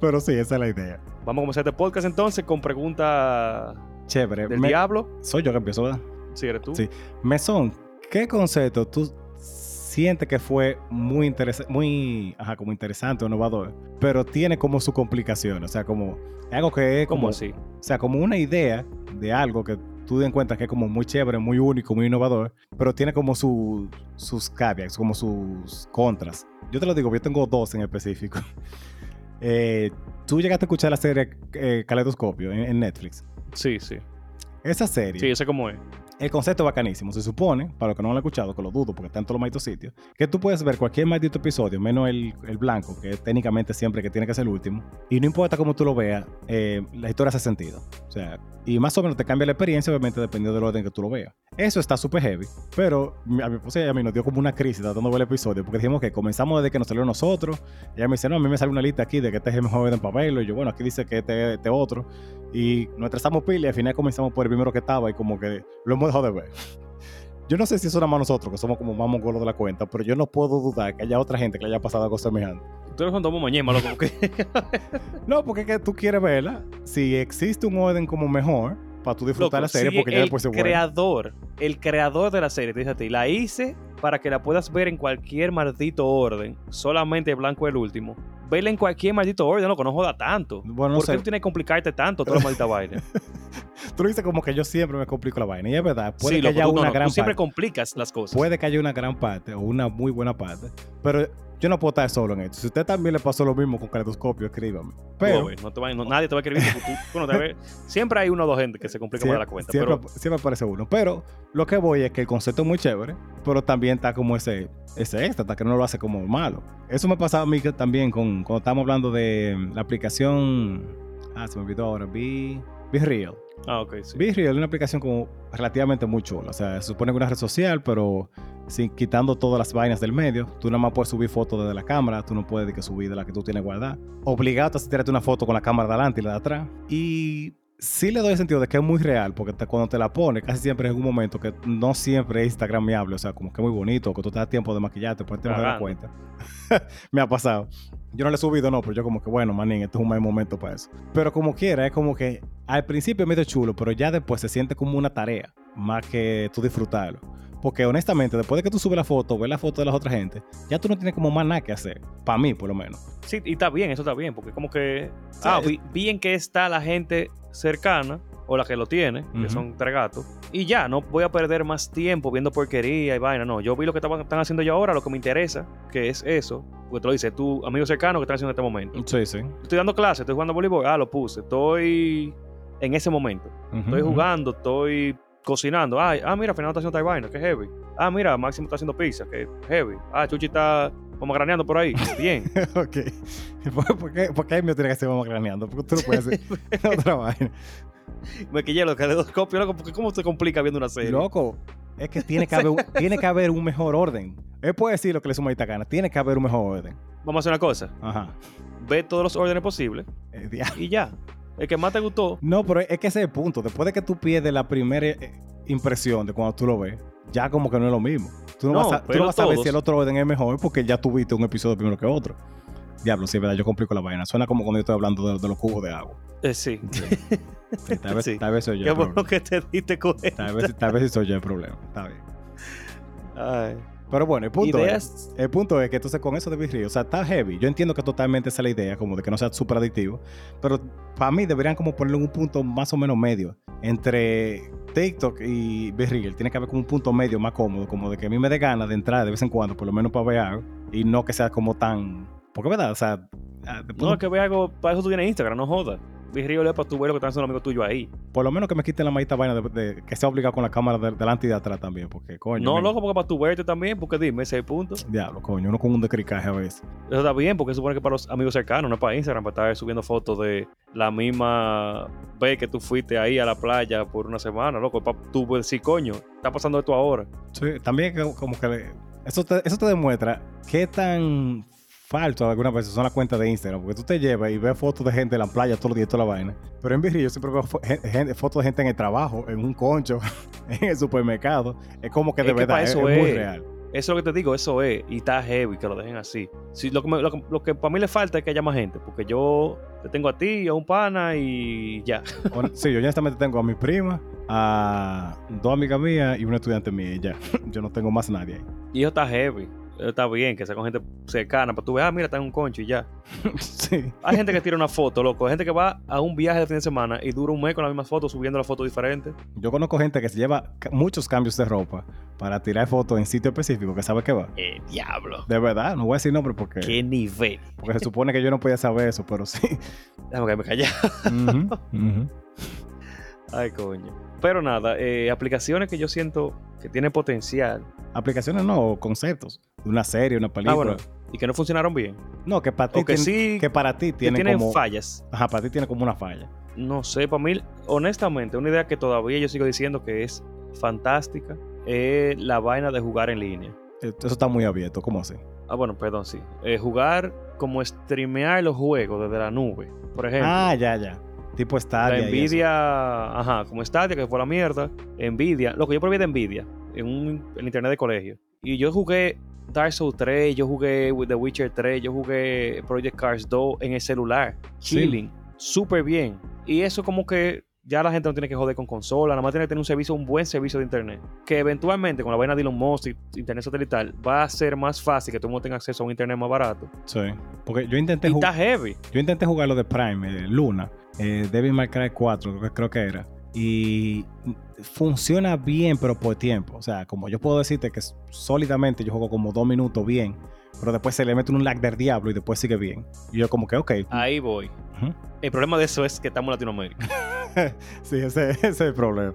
[SPEAKER 1] pero sí, esa es la idea.
[SPEAKER 2] Vamos a comenzar este podcast entonces con preguntas
[SPEAKER 1] Chévere.
[SPEAKER 2] del
[SPEAKER 1] Me-
[SPEAKER 2] diablo.
[SPEAKER 1] soy yo que empiezo, ¿verdad?
[SPEAKER 2] Si eres tú.
[SPEAKER 1] Sí. Mesón, ¿qué concepto tú sientes que fue muy interesante, muy, ajá, como interesante o innovador, pero tiene como su complicación? O sea, como algo que es
[SPEAKER 2] ¿Cómo
[SPEAKER 1] como,
[SPEAKER 2] así?
[SPEAKER 1] o sea, como una idea de algo que tú te encuentras que es como muy chévere, muy único, muy innovador, pero tiene como su- sus caveats, como sus contras. Yo te lo digo, yo tengo dos en específico. Eh, tú llegaste a escuchar la serie eh, Caleidoscopio en, en Netflix.
[SPEAKER 2] Sí, sí.
[SPEAKER 1] Esa serie.
[SPEAKER 2] Sí, yo sé cómo es.
[SPEAKER 1] El concepto es bacanísimo. Se supone, para los que no lo han escuchado, que lo dudo porque está en todos los malditos sitios, que tú puedes ver cualquier maldito episodio, menos el, blanco, que técnicamente siempre que tiene que ser el último. Y no importa cómo tú lo veas, eh, la historia hace sentido. O sea, y más o menos te cambia la experiencia, obviamente, dependiendo del orden que tú lo veas. Eso está súper heavy. Pero a mi esposa y a mí nos dio como una crisis tratando de ver el episodio, porque dijimos que comenzamos desde que nos salió nosotros. Ella me dice, no, a mí me sale una lista aquí de que este es el mejor orden para verlo. Y yo, bueno, aquí dice que este este otro. Y nos trazamos pila y al final comenzamos por el primero que estaba y como que lo hemos dejado de ver. Yo no sé si eso nada más nosotros, que somos como más mongolos de la cuenta, pero yo no puedo dudar que haya otra gente que le haya pasado algo semejante.
[SPEAKER 2] Tú eres un tomo loco.
[SPEAKER 1] No, porque es que tú quieres verla. Si existe un orden como mejor, para tú disfrutar
[SPEAKER 2] Loco,
[SPEAKER 1] la serie,
[SPEAKER 2] si
[SPEAKER 1] porque ya
[SPEAKER 2] el
[SPEAKER 1] después se vuelve.
[SPEAKER 2] creador, el creador de la serie te dice a ti, la hice para que la puedas ver en cualquier maldito orden, solamente blanco el último. Vela en cualquier maldito orden, loco, no joda tanto.
[SPEAKER 1] Bueno, no
[SPEAKER 2] ¿Por qué
[SPEAKER 1] sé.
[SPEAKER 2] tú tienes que complicarte tanto toda la maldita vaina?
[SPEAKER 1] Tú dices como que yo siempre me complico la vaina. Y es verdad, puede
[SPEAKER 2] sí,
[SPEAKER 1] que
[SPEAKER 2] loco,
[SPEAKER 1] haya
[SPEAKER 2] tú,
[SPEAKER 1] una
[SPEAKER 2] no,
[SPEAKER 1] gran
[SPEAKER 2] tú siempre
[SPEAKER 1] parte.
[SPEAKER 2] complicas las cosas.
[SPEAKER 1] Puede que haya una gran parte o una muy buena parte. Pero yo no puedo estar solo en esto. Si a usted también le pasó lo mismo con Caleidoscopio, escríbame. Pero.
[SPEAKER 2] No, güey, no te va- no- nadie te va a escribir. tú- tú no te siempre hay uno o dos gente que se complica más de la cuenta.
[SPEAKER 1] siempre,
[SPEAKER 2] pero
[SPEAKER 1] siempre aparece uno. Pero lo que voy es que el concepto es muy chévere, pero también está como ese, ese extra, hasta que no lo hace como malo. Eso me pasaba a mí también con, cuando estábamos hablando de la aplicación. Ah, se me olvidó ahora. Be, Be Real.
[SPEAKER 2] Ah, ok, sí.
[SPEAKER 1] Es una aplicación como relativamente muy chula. O sea, se supone que una red social, pero sin quitando todas las vainas del medio. Tú nada más puedes subir fotos desde la cámara. Tú no puedes de que subir de la que tú tienes guardada. Obligado a tirarte una foto con la cámara de adelante y la de atrás. Y sí le doy el sentido de que es muy real, porque te- cuando te la pones, casi siempre es un momento que no siempre es instagramiable. O sea, como que es muy bonito, que tú te das tiempo de maquillarte, pues te vas a dar
[SPEAKER 2] Cagando.
[SPEAKER 1] cuenta. Me ha pasado. Yo no le he subido, no, pero yo como que, bueno, manín, este es un mal momento para eso. Pero como quiera, es como que al principio es medio chulo, pero ya después se siente como una tarea, más que tú disfrutarlo. Porque honestamente, después de que tú subes la foto, ves la foto de las otras gente, ya tú no tienes como más nada que hacer. Para mí, por lo menos.
[SPEAKER 2] Sí, y está bien, eso está bien, porque como que...
[SPEAKER 1] Sí,
[SPEAKER 2] ah,
[SPEAKER 1] es-
[SPEAKER 2] bien que está la gente cercana, o la que lo tiene, que son tres gatos, y ya, no voy a perder más tiempo viendo porquería y vaina, no, yo vi lo que estaban, están haciendo yo ahora, lo que me interesa, que es eso, porque te lo dice tu amigo cercano que están haciendo en este momento.
[SPEAKER 1] Sí, sí.
[SPEAKER 2] Estoy dando clases, estoy jugando voleibol, ah, lo puse, estoy en ese momento, estoy jugando, estoy cocinando, ah, ah mira, Fernando está haciendo tal vaina, que heavy, ah, mira, Máximo está haciendo pizza, que heavy, ah, Chuchi está como graneando por ahí, bien.
[SPEAKER 1] ok. ¿Por, qué, ¿Por qué el mío tiene que ser más graneando? Porque tú no puedes hacer otra vaina.
[SPEAKER 2] Me quillé los caleidoscopios, loco, porque cómo se complica viendo una serie.
[SPEAKER 1] Loco, es que tiene que, haber, un- tiene que haber un mejor orden. Él puede decir lo que le suma esta gana. Tiene que haber un mejor orden.
[SPEAKER 2] Vamos a hacer una cosa.
[SPEAKER 1] Ajá.
[SPEAKER 2] Ve todos los órdenes posibles
[SPEAKER 1] Eh,
[SPEAKER 2] y ya. El que más te gustó,
[SPEAKER 1] No, pero es que ese es el punto. Después de que tú pierdes la primera eh, impresión de cuando tú lo ves, ya como que no es lo mismo. Tú no,
[SPEAKER 2] No,
[SPEAKER 1] vas, a, tú no vas a ver si el otro orden es mejor porque ya tuviste un episodio primero que otro. Diablo, sí, es verdad, yo complico la vaina. Suena como cuando yo estoy hablando de, de los cubos de agua.
[SPEAKER 2] eh, sí.
[SPEAKER 1] Sí, tal, vez,
[SPEAKER 2] Sí.
[SPEAKER 1] tal vez soy yo
[SPEAKER 2] Qué bueno que te diste cuenta.
[SPEAKER 1] Tal vez, tal vez soy yo el problema. Está bien.
[SPEAKER 2] Ay.
[SPEAKER 1] Pero bueno, el punto es...
[SPEAKER 2] Ideas.
[SPEAKER 1] El punto es que entonces con eso de Real, o sea, está heavy. Yo entiendo que totalmente esa es la idea, como de que no sea súper adictivo. Pero para mí deberían como ponerle un punto más o menos medio. Entre TikTok y Real. Tiene que haber como un punto medio más cómodo, como de que a mí me dé ganas de entrar de vez en cuando, por lo menos para ver algo. Y no que sea como tan... Porque verdad, o sea... ah, después
[SPEAKER 2] No, es que ve algo. Para eso tú tienes Instagram, no jodas. Virrío es para tú ver lo que están haciendo los amigos tuyos ahí.
[SPEAKER 1] por lo menos que me quiten la maldita vaina de, de- que sea obligado con la cámara de- delante y de atrás también. Porque, coño...
[SPEAKER 2] no, loco, porque para tú verte también, porque dime, ese punto.
[SPEAKER 1] Diablo, coño, uno con un decricaje a veces.
[SPEAKER 2] Eso está bien, porque supone que para los amigos cercanos, no para Instagram, para estar subiendo fotos de la misma vez que tú fuiste ahí a la playa por una semana, loco. Para tú decir, coño, está pasando esto ahora.
[SPEAKER 1] Sí, también como que le- eso te, eso te demuestra qué tan falso algunas veces son las cuentas de Instagram, porque tú te llevas y ves fotos de gente en la playa todos los días, toda la vaina. Pero en Virri yo siempre veo fotos de gente en el trabajo, en un concho, en el supermercado. Es como que de
[SPEAKER 2] Es
[SPEAKER 1] verdad
[SPEAKER 2] eso
[SPEAKER 1] es muy real.
[SPEAKER 2] Eso es lo que te digo, eso es. Y está heavy que lo dejen así. Si, lo, que me- lo que- lo que para mí le falta es que haya más gente. Porque yo te tengo a ti, a un pana y ya.
[SPEAKER 1] Sí, yo honestamente tengo a mi prima, a dos amigas mías y una estudiante mía y ya. Yo no tengo más nadie ahí.
[SPEAKER 2] Y eso está heavy. Eso está bien, que sea con gente cercana. Para tú ver, ah, mira, está en un concho y ya.
[SPEAKER 1] sí.
[SPEAKER 2] Hay gente que tira una foto, loco. Hay gente que va a un viaje de fin de semana y dura un mes con la misma foto, subiendo la foto diferente.
[SPEAKER 1] Yo conozco gente que se lleva muchos cambios de ropa para tirar fotos en sitio específico que sabe que va.
[SPEAKER 2] ¡Eh, diablo!
[SPEAKER 1] De verdad, no voy a decir nombre porque...
[SPEAKER 2] ¡Qué nivel!
[SPEAKER 1] Porque se supone que yo no podía saber eso, pero sí.
[SPEAKER 2] Déjame que me callé. Ay, coño. Pero nada, eh, aplicaciones que yo siento que tienen potencial.
[SPEAKER 1] Aplicaciones no, o conceptos. De una serie, una película.
[SPEAKER 2] Ah, bueno. Y que no funcionaron bien.
[SPEAKER 1] No, que para ti,
[SPEAKER 2] que
[SPEAKER 1] tiene-
[SPEAKER 2] sí,
[SPEAKER 1] que para ti tiene
[SPEAKER 2] tienen
[SPEAKER 1] como...
[SPEAKER 2] fallas.
[SPEAKER 1] Ajá, para ti tiene como una falla.
[SPEAKER 2] No sé, para mí, honestamente, una idea que todavía yo sigo diciendo que es fantástica es la vaina de jugar en línea.
[SPEAKER 1] Eh, Eso está muy abierto, ¿cómo así?
[SPEAKER 2] Ah, bueno, perdón, sí. Eh, jugar como streamear los juegos desde la nube. Por ejemplo,
[SPEAKER 1] Ah, ya, ya. Tipo Stadia.
[SPEAKER 2] la. Nvidia, ajá, como Stadia, que fue la mierda. Nvidia, lo que yo probé de Nvidia, en un en internet de colegio. Y yo jugué Dark Souls 3, yo jugué The Witcher 3, yo jugué Project Cars 2 en el celular,
[SPEAKER 1] Sí.
[SPEAKER 2] chilling, súper bien. Y eso como que ya la gente no tiene que joder con consola, nada más tiene que tener un servicio, un buen servicio de internet. Que eventualmente con la vaina de Elon Musk y internet satelital va a ser más fácil que todo el mundo tenga acceso a un internet más barato.
[SPEAKER 1] Sí. Porque yo intenté,
[SPEAKER 2] Y
[SPEAKER 1] ju-
[SPEAKER 2] está heavy.
[SPEAKER 1] yo intenté jugar lo de Prime, eh, Luna, eh, Devil May Cry 4, creo que, creo que era. Y funciona bien, pero por tiempo. O sea, como yo puedo decirte que sólidamente yo juego como dos minutos bien, pero después se le mete un lag del diablo y después sigue bien. Y yo como que, ok.
[SPEAKER 2] Ahí voy. El problema de eso es que estamos en Latinoamérica.
[SPEAKER 1] sí, ese, ese es el problema.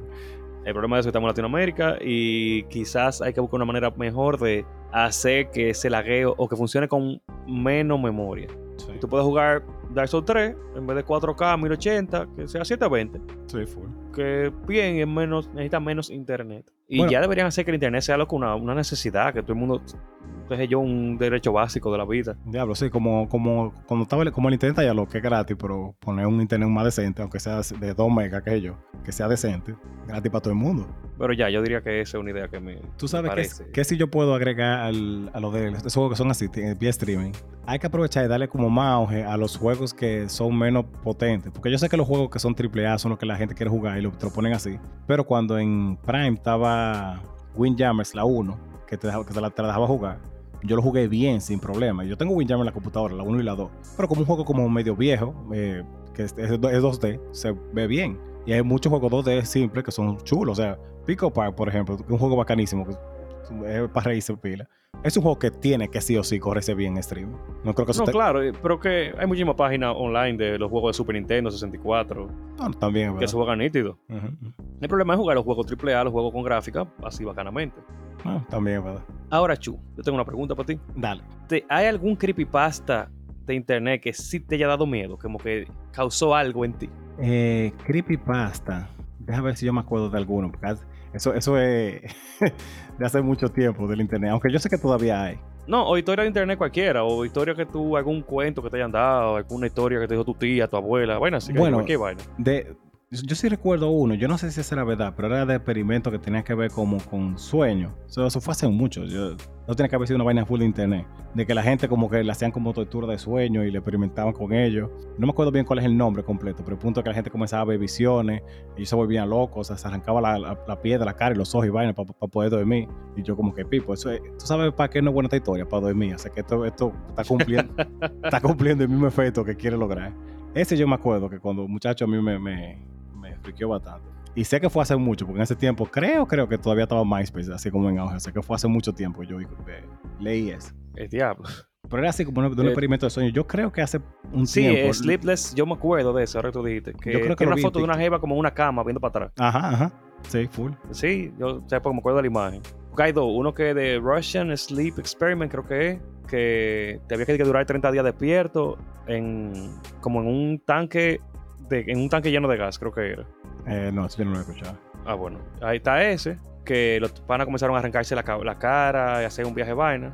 [SPEAKER 2] El problema de eso es que estamos en Latinoamérica y quizás hay que buscar una manera mejor de hacer que ese lagueo o que funcione con menos memoria.
[SPEAKER 1] Sí,
[SPEAKER 2] Tú puedes jugar Dark Souls 3 en vez de 4K 1080, que sea 720,
[SPEAKER 1] sí, full.
[SPEAKER 2] Que bien, es menos, necesita menos internet. Y
[SPEAKER 1] Bueno.
[SPEAKER 2] ya deberían hacer que el internet sea loco una, una necesidad, que todo el mundo, deje yo, un derecho básico de la vida.
[SPEAKER 1] Diablo, sí, como, como cuando estaba el- como el internet ya lo que es gratis, pero poner un internet más decente, aunque sea de 2 megas que que sea decente, gratis para todo el mundo.
[SPEAKER 2] Pero ya, yo diría que esa es una idea que me,
[SPEAKER 1] Tú sabes que,
[SPEAKER 2] parece.
[SPEAKER 1] que si yo puedo agregar al- a lo de estos juegos que son así, t- vía streaming, hay que aprovechar y darle como más auge a los juegos que son menos potentes. Porque yo sé que los juegos que son AAA son los que la gente quiere jugar y lo, te lo ponen así. Pero cuando en Prime estaba Windjammers, la 1, que te, dejaba- que te la, te la dejaba jugar, yo lo jugué bien, sin problema. Yo tengo Windjammer en la computadora, la 1 y la 2. Pero como un juego como medio viejo, eh, que es, es 2D, se ve bien. Y hay muchos juegos 2D simples que son chulos. O sea, Pico Park, por ejemplo, un juego bacanísimo, que es para reírse pila. Es un juego que tiene que sí o sí correrse bien en stream. No creo que eso
[SPEAKER 2] No,
[SPEAKER 1] te-
[SPEAKER 2] claro, eh, pero que hay muchísimas páginas online de los juegos de Super Nintendo 64
[SPEAKER 1] No, también,
[SPEAKER 2] que
[SPEAKER 1] ¿verdad?
[SPEAKER 2] se juegan nítidos.
[SPEAKER 1] Ujú, ujú.
[SPEAKER 2] El problema es jugar los juegos AAA, los juegos con gráfica, así bacanamente.
[SPEAKER 1] Ah, también, ¿verdad?
[SPEAKER 2] Ahora, Chu, yo tengo una pregunta para ti.
[SPEAKER 1] Dale.
[SPEAKER 2] ¿Te- ¿Hay algún creepypasta de internet que sí te haya dado miedo? Como que causó algo en ti.
[SPEAKER 1] Eh, creepypasta. Déjame ver si yo me acuerdo de alguno. Porque eso, eso es de hace mucho tiempo del internet. Aunque yo sé que todavía hay.
[SPEAKER 2] No, o historia de internet cualquiera, o historia que tú, algún cuento que te hayan dado, alguna historia que te dijo tu tía, tu abuela, vaina así, que
[SPEAKER 1] Bueno.
[SPEAKER 2] cualquier vaina.
[SPEAKER 1] De, yo sí recuerdo uno, yo no sé si esa era verdad, pero era de experimento que tenía que ver como con sueños. Eso, eso fue hace mucho. Yo, no tiene que haber sido una vaina full de internet. De que la gente como que le hacían como tortura de sueños y le experimentaban con ellos. No me acuerdo bien cuál es el nombre completo, pero el punto es que la gente comenzaba a ver visiones, ellos se volvían locos, o sea, se arrancaba la, la, la piel de la cara y los ojos y vainas para poder dormir. Y yo como que, pipo, eso es- ¿tú sabes para qué no es buena esta historia? Para dormir. O sea, que esto, esto está cumpliendo está cumpliendo el mismo efecto que quiere lograr. Ese yo me acuerdo que cuando muchacho a mí me, me friqueó bastante. Y sé que fue hace mucho, porque en ese tiempo creo, creo que todavía estaba MySpace, así como en auge. Sé que fue hace mucho tiempo yo leí eso.
[SPEAKER 2] El diablo.
[SPEAKER 1] Pero era así como un, de un
[SPEAKER 2] Eh,
[SPEAKER 1] experimento de sueño. Yo creo que hace un
[SPEAKER 2] Sí,
[SPEAKER 1] tiempo.
[SPEAKER 2] eh, Sleepless, yo me acuerdo de eso, ahora que tú dijiste. Que
[SPEAKER 1] Yo creo que lo
[SPEAKER 2] una foto de una jeva como en una cama viendo para atrás.
[SPEAKER 1] Ajá, ajá. Sí, full.
[SPEAKER 2] Sí, yo sé porque me acuerdo de la imagen. Porque hay dos, uno que es de Russian Sleep Experiment, creo que es, que te había que durar 30 días despierto en como en un tanque de, en un tanque lleno de gas, creo que era.
[SPEAKER 1] Eh, no, eso yo no lo he escuchado.
[SPEAKER 2] Ah, bueno. Ahí está ese, que los panas comenzaron a arrancarse la, la cara y hacer un viaje vaina.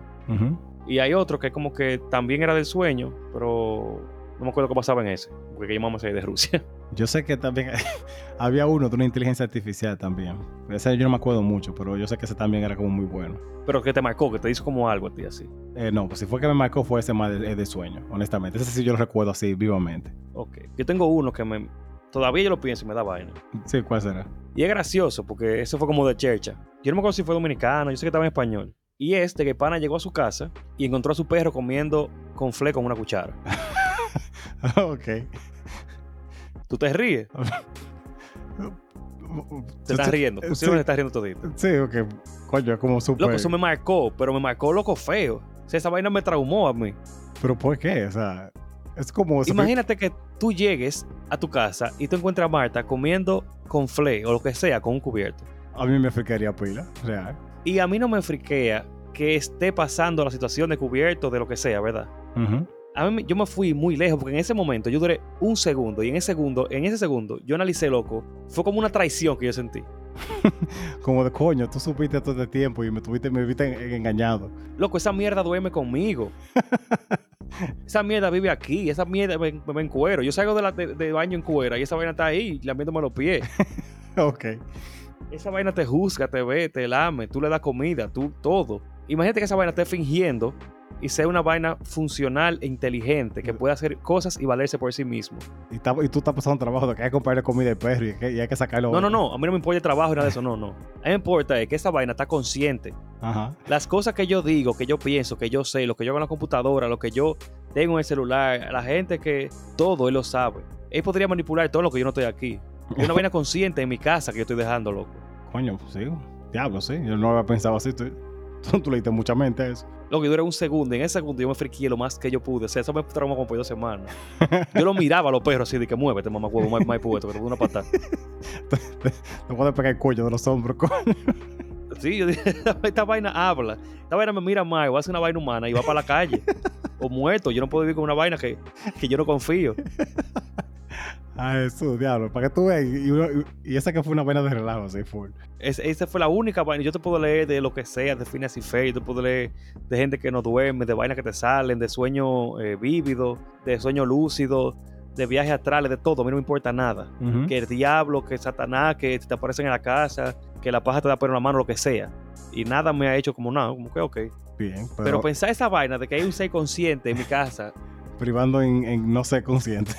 [SPEAKER 2] Y hay otro que como que también era del sueño, pero no me acuerdo qué pasaba en ese, porque llamamos ahí de Rusia.
[SPEAKER 1] Yo sé que también había uno de una inteligencia artificial también. Ese yo no me acuerdo mucho, pero yo sé que ese también era como muy bueno.
[SPEAKER 2] Pero que te marcó, que te hizo como algo a ti así.
[SPEAKER 1] Eh, no, pues si fue que me marcó fue ese más de, de sueño, honestamente. Ese sí yo lo recuerdo así, vivamente.
[SPEAKER 2] Ok. Yo tengo uno que me... Todavía yo lo pienso y me da vaina.
[SPEAKER 1] Sí, ¿cuál será?
[SPEAKER 2] Y es gracioso porque eso fue como de chercha. Yo no me acuerdo si fue dominicano, yo sé que estaba en español. Y es de que pana llegó a su casa y encontró a su perro comiendo con fle con una cuchara.
[SPEAKER 1] ok.
[SPEAKER 2] ¿Tú te ríes? Te estás riendo.
[SPEAKER 1] Sí,
[SPEAKER 2] Posiblemente te estás riendo todito.
[SPEAKER 1] sí, ok. Coño, como.
[SPEAKER 2] Loco, eso me marcó, pero me marcó loco feo. O sea, esa vaina me traumó a mí.
[SPEAKER 1] ¿Pero por qué? O sea, es como...
[SPEAKER 2] Imagínate que tú llegues a tu casa y tú encuentras a Marta comiendo con fle o lo que sea con un cubierto.
[SPEAKER 1] A mí me friquería pila, real.
[SPEAKER 2] Y a mí no me friquea que esté pasando la situación de cubierto, de lo que sea, ¿verdad?
[SPEAKER 1] Ujú.
[SPEAKER 2] A mí yo me fui muy lejos porque en ese momento yo duré un segundo y en ese segundo, en ese segundo yo analicé loco, fue como una traición que yo sentí.
[SPEAKER 1] Como de coño, tú supiste todo este tiempo y me tuviste, me viste en- engañado.
[SPEAKER 2] Loco, esa mierda duerme conmigo. esa mierda vive aquí, esa mierda me, me, me encuero. Yo salgo de, la, de, de baño en cuera y esa vaina está ahí, lamiéndome los pies.
[SPEAKER 1] ok.
[SPEAKER 2] esa vaina te juzga, te ve, te lame, tú le das comida, tú todo. Imagínate que esa vaina esté fingiendo y sea una vaina funcional e inteligente que pueda hacer cosas y valerse por sí mismo.
[SPEAKER 1] Y, está- y tú estás pasando trabajo de que hay que comprarle comida al perro y, que- y hay que sacarlo.
[SPEAKER 2] No, no, no, a mí no me importa el trabajo y nada de eso, no, no. A mí me importa es que esa vaina está consciente.
[SPEAKER 1] Ajá.
[SPEAKER 2] Las cosas que yo digo, que yo pienso, que yo sé, lo que yo hago en la computadora, lo que yo tengo en el celular, la gente que todo él lo sabe. Él podría manipular todo lo que yo no estoy aquí. Es una vaina consciente en mi casa que yo estoy dejando, loco.
[SPEAKER 1] Coño, pues sí. Diablo, sí. Yo no había pensado así. Tú, tú, le diste mucha mente a eso.
[SPEAKER 2] Lo que dura un segundo, en ese segundo yo me friqué lo más que yo pude. O sea, eso me traumó como por dos semanas. Yo lo miraba a los perros así de que muévete, mamá huevo, más, más puesto, doy una patada.
[SPEAKER 1] Te puedes pegar el cuello de los hombros. coño.
[SPEAKER 2] Sí, yo dije, esta vaina habla. Esta vaina me mira mal, va a hacer una vaina humana y va para la calle. o muerto. Yo no puedo vivir con una vaina que, que yo no confío.
[SPEAKER 1] Ah, eso, diablo. Para que tú veas. Y, y- esa que fue una vaina de relajo, así full.
[SPEAKER 2] Es- esa fue la única vaina. Yo te puedo leer de lo que sea, de Phineas y Ferb, yo te puedo leer de gente que no duerme, de vainas que te salen, de sueño eh, vívido, de sueño lúcido, de viajes astrales, de todo. A mí no me importa nada. Que el diablo, que Satanás, que te aparecen en la casa, que la paja te da por la mano, lo que sea. Y nada me ha hecho como nada, como que ok.
[SPEAKER 1] Bien. Pero,
[SPEAKER 2] Pero, pensar esa vaina de que hay un ser consciente en mi casa,
[SPEAKER 1] privando en, en no ser consciente.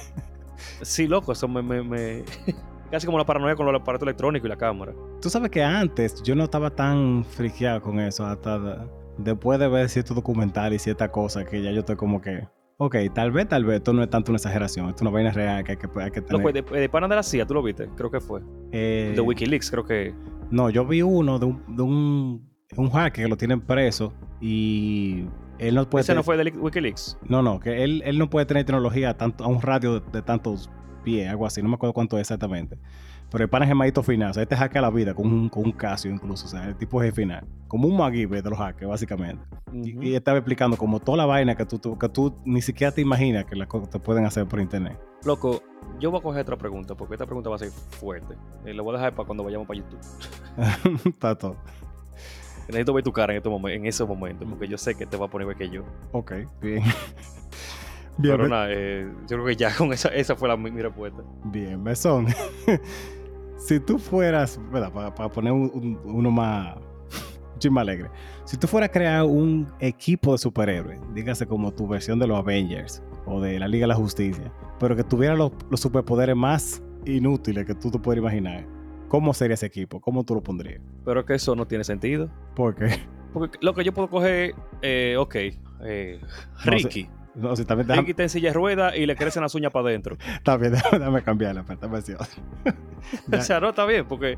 [SPEAKER 2] Sí, loco, eso me. me- me- Casi como la paranoia con los aparatos electrónicos y la cámara.
[SPEAKER 1] Tú sabes que antes yo no estaba tan friqueado con eso. Hasta de- después de ver ciertos documentales y ciertas cosas que ya yo estoy como que. Ok, tal vez, tal vez, esto no es tanto una exageración, esto es una vaina real que hay que, hay que tener.
[SPEAKER 2] Loco, de, de pana de la CIA, ¿tú lo viste? Creo que fue.
[SPEAKER 1] Eh,
[SPEAKER 2] De Wikileaks, creo que.
[SPEAKER 1] No, yo vi uno de un, de un, un hacker que lo tienen preso y él no puede
[SPEAKER 2] Ese no fue de Wikileaks.
[SPEAKER 1] no, no, que él, él no puede tener tecnología a, tanto, a un radio de, de tantos pies, algo así, no me acuerdo cuánto es exactamente. Pero el pana es gemadito final, o sea, este hackea la vida con un, con un Casio incluso, o sea, el tipo es final. Como un MacGyver de los hackers, básicamente. Y- estaba explicando como toda la vaina que tú, tú- que tú ni siquiera te imaginas que las cosas te pueden hacer por internet.
[SPEAKER 2] Loco, yo voy a coger otra pregunta, porque esta pregunta va a ser fuerte. Eh, la voy a dejar para cuando vayamos para YouTube.
[SPEAKER 1] Está todo.
[SPEAKER 2] Necesito ver tu cara en, este momen- en ese momento, porque yo sé que te va a poner que yo.
[SPEAKER 1] Ok, bien. bien,
[SPEAKER 2] Pero nada, eh, yo creo que ya con esa, esa fue la, mi, mi respuesta.
[SPEAKER 1] Bien, mesón. si tú fueras, ¿verdad? Para, poner un- un- uno más, un chin más alegre. Si tú fueras a crear un equipo de superhéroes, dígase como tu versión de los Avengers o de la Liga de la Justicia, pero que tuviera los, los superpoderes más inútiles que tú te puedes imaginar, ¿cómo sería ese equipo? ¿Cómo tú lo pondrías?
[SPEAKER 2] Pero que eso no tiene sentido.
[SPEAKER 1] Porque,
[SPEAKER 2] Porque lo que yo puedo coger, eh, ok, eh,
[SPEAKER 1] No,
[SPEAKER 2] Ricky.
[SPEAKER 1] no, si también déjame,
[SPEAKER 2] Ricky está en silla de ruedas y le crecen las uñas para adentro.
[SPEAKER 1] también déjame, déjame cambiarla, pero otra. Ya.
[SPEAKER 2] O sea, no está bien, porque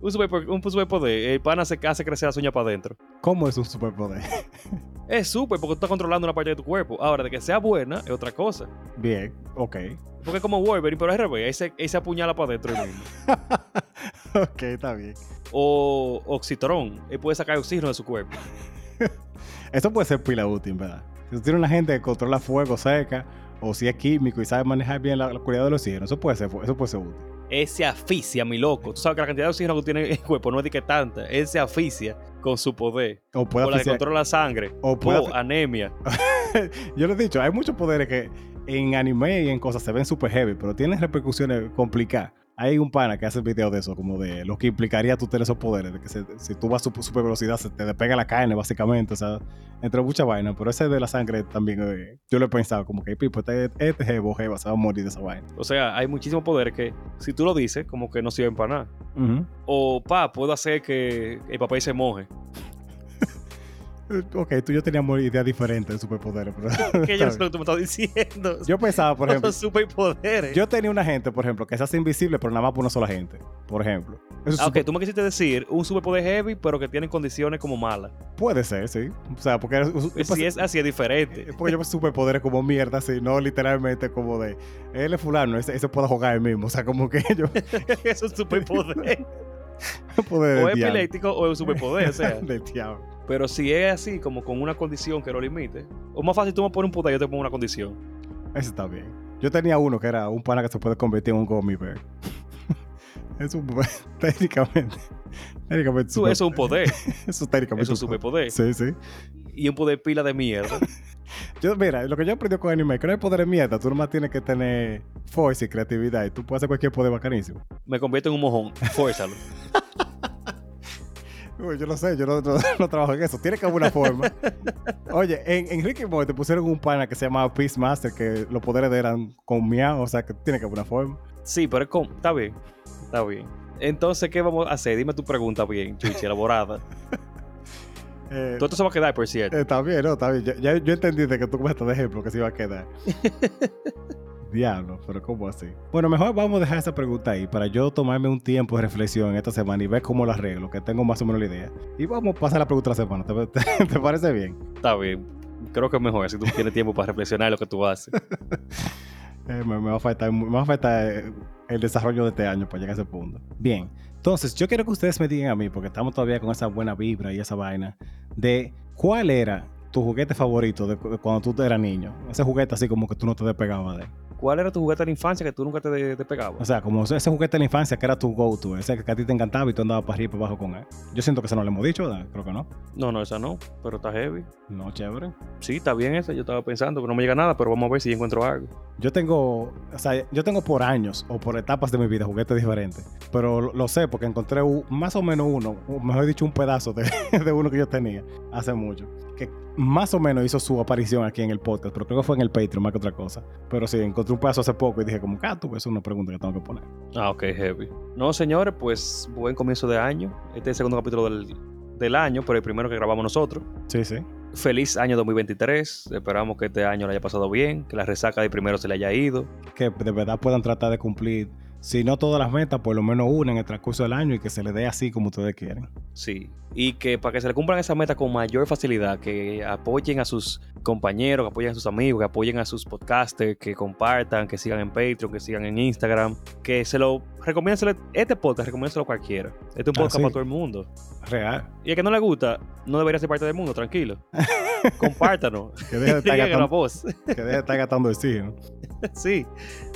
[SPEAKER 2] un, superpo- un superpoder, el pana se hace crecer las uñas para adentro.
[SPEAKER 1] ¿Cómo es un superpoder?
[SPEAKER 2] Es súper porque tú estás controlando una parte de tu cuerpo. Ahora, de que sea buena es otra cosa.
[SPEAKER 1] Bien, ok.
[SPEAKER 2] Porque es como Wolverine, pero es al revés. Ahí se, ahí se apuñala para adentro mismo.
[SPEAKER 1] ok, está bien.
[SPEAKER 2] O Oxitron, él puede sacar oxígeno de su cuerpo.
[SPEAKER 1] Eso puede ser pila útil, ¿verdad? Si tú tienes una gente que controla fuego cerca, o si es químico y sabe manejar bien la, la cualidad del oxígeno, eso puede ser, eso puede ser útil.
[SPEAKER 2] Él se asfixia, mi loco. Tú sabes que la cantidad de oxígeno que tiene en el cuerpo no es de que tanta. Él se asfixia con su poder.
[SPEAKER 1] O puede
[SPEAKER 2] Con la que controla la sangre.
[SPEAKER 1] o puede
[SPEAKER 2] O anemia.
[SPEAKER 1] Yo les he dicho, hay muchos poderes que en anime y en cosas se ven super heavy, pero tienen repercusiones complicadas. Hay un pana que hace videos de eso, como de lo que implicaría tú tener esos poderes, de que se- si tú vas a super, velocidad se te despega la carne, básicamente, o sea, entre muchas vainas, pero ese de la sangre también, eh, yo lo he pensado, como que, pipo, este, este jevo, jeva, se va a morir de esa vaina.
[SPEAKER 2] O sea, hay muchísimos poderes que, si tú lo dices, como que no sirven para nada.
[SPEAKER 1] Ujú.
[SPEAKER 2] O, pa, puedo hacer que el papel se moje.
[SPEAKER 1] Eh, Ok, tú y yo teníamos ideas diferentes de superpoderes, pero...
[SPEAKER 2] Que yo no sé lo que tú me estás diciendo.
[SPEAKER 1] Yo pensaba, por
[SPEAKER 2] No
[SPEAKER 1] ejemplo,
[SPEAKER 2] son superpoderes.
[SPEAKER 1] yo tenía una gente, por ejemplo, que se hace invisible, pero nada más por una sola gente, por ejemplo. Eso es
[SPEAKER 2] Ah, ok,
[SPEAKER 1] super-
[SPEAKER 2] tú me quisiste decir un superpoder heavy, pero que tiene condiciones como malas.
[SPEAKER 1] Puede ser, sí. O sea, porque...
[SPEAKER 2] Si es así, es diferente.
[SPEAKER 1] Porque yo superpoderes como mierda, así, no literalmente como de... Él es fulano, ese, ese puede jugar él mismo. O sea, como que yo...
[SPEAKER 2] es un superpoder.
[SPEAKER 1] poder
[SPEAKER 2] o es epiléptico o es un superpoder, o sea.
[SPEAKER 1] del diablo.
[SPEAKER 2] Pero si es así, como con una condición que lo limite, o más fácil tú me pones un poder y yo te pongo una condición.
[SPEAKER 1] Eso está bien. Yo tenía uno que era un pana que se puede convertir en un gummy bear. es un... técnicamente... Técnicamente...
[SPEAKER 2] Eso es un poder,
[SPEAKER 1] Eso es técnicamente
[SPEAKER 2] eso es un superpoder.
[SPEAKER 1] Sí, sí.
[SPEAKER 2] Y un poder pila de mierda.
[SPEAKER 1] Yo, mira, lo que yo aprendí con anime, que no hay poder de mierda, tú nomás tienes que tener force y creatividad y tú puedes hacer cualquier poder bacanísimo.
[SPEAKER 2] Me convierto en un mojón. Fuérzalo.
[SPEAKER 1] Uy, yo no sé, yo no, no- no trabajo en eso. Tiene que haber una forma. Oye, en, en Ricky Boy te pusieron un pana que se llamaba Peacemaster, que los poderes eran con miau, o sea que tiene que haber una forma.
[SPEAKER 2] Sí, pero es como. Está bien. Está bien. Entonces, ¿qué vamos a hacer? Dime tu pregunta bien, Chuchi, elaborada.
[SPEAKER 1] Eh,
[SPEAKER 2] Todo esto se va a quedar, por cierto.
[SPEAKER 1] eh, está bien, ¿no? Está bien. Ya, ya- yo entendí de que tú me estás de ejemplo que se iba a quedar. Diablo, pero ¿cómo así? Bueno, mejor vamos a dejar esa pregunta ahí para yo tomarme un tiempo de reflexión esta semana y ver cómo lo arreglo, que tengo más o menos la idea. Y vamos a pasar la pregunta de la semana. ¿Te, te- te parece bien?
[SPEAKER 2] Está bien. Creo que es mejor si tú tienes tiempo para reflexionar lo que tú haces.
[SPEAKER 1] Eh, me, me va a faltar, me va a faltar eh, el desarrollo de este año para llegar a ese punto. Bien, entonces yo quiero que ustedes me digan a mí, porque estamos todavía con esa buena vibra y esa vaina, de cuál era tu juguete favorito de cuando tú eras niño. Ese juguete así como que tú no te despegabas de él.
[SPEAKER 2] ¿Cuál era tu juguete de la infancia que tú nunca te despegabas?
[SPEAKER 1] O sea, como ese juguete de la infancia que era tu go-to, ese que a ti te encantaba y tú andabas para arriba y para abajo con él. Yo siento que eso no lo hemos dicho, ¿verdad? Creo que no.
[SPEAKER 2] No, no, esa no. Pero está heavy.
[SPEAKER 1] No, chévere.
[SPEAKER 2] Sí, está bien esa. Yo estaba pensando que no me llega nada, pero vamos a ver si encuentro algo.
[SPEAKER 1] Yo tengo, o sea, yo tengo por años o por etapas de mi vida juguetes diferentes, pero lo, lo sé porque encontré un- más o menos uno, o mejor dicho, un pedazo de, de uno que yo tenía hace mucho, que más o menos hizo su aparición aquí en el podcast, pero creo que fue en el Patreon más que otra cosa. Pero sí, encontré un pedazo hace poco y dije como, ah, tú, es una pregunta que tengo que poner.
[SPEAKER 2] Ah, ok, heavy. No, señores, pues buen comienzo de año. Este es el segundo capítulo del, del año, pero el primero que grabamos nosotros.
[SPEAKER 1] Sí, sí.
[SPEAKER 2] Feliz año 2023. Esperamos que este año le haya pasado bien, que la resaca de primero se le haya ido.
[SPEAKER 1] Que de verdad puedan tratar de cumplir, si no todas las metas, por lo menos una en el transcurso del año y que se le dé así como ustedes quieren.
[SPEAKER 2] Sí. Y que para que se le cumplan esa meta con mayor facilidad, que apoyen a sus compañeros, que apoyen a sus amigos, que apoyen a sus podcasters, que compartan, que sigan en Patreon, que sigan en Instagram, que se lo recomiéndenselo, este podcast, recomiéndenselo a cualquiera. Este es un
[SPEAKER 1] Ah,
[SPEAKER 2] podcast
[SPEAKER 1] sí.
[SPEAKER 2] para todo el mundo.
[SPEAKER 1] Real.
[SPEAKER 2] Y el que no le gusta, no debería ser parte del mundo, tranquilo. Compártanos.
[SPEAKER 1] Que deje de estar gastando,
[SPEAKER 2] voz.
[SPEAKER 1] que deje de estar gastando oxígeno.
[SPEAKER 2] sí,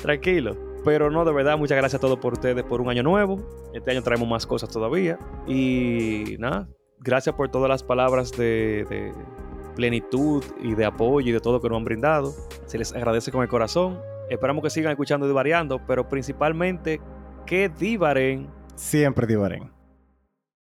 [SPEAKER 2] tranquilo. Pero no, de verdad, muchas gracias a todos por ustedes por un año nuevo. Este año traemos más cosas todavía. Y nada, gracias por todas las palabras de, plenitud y de apoyo y de todo que nos han brindado. Se les agradece con el corazón. Esperamos que sigan escuchando y variando, pero principalmente que divaren
[SPEAKER 1] Siempre divarén.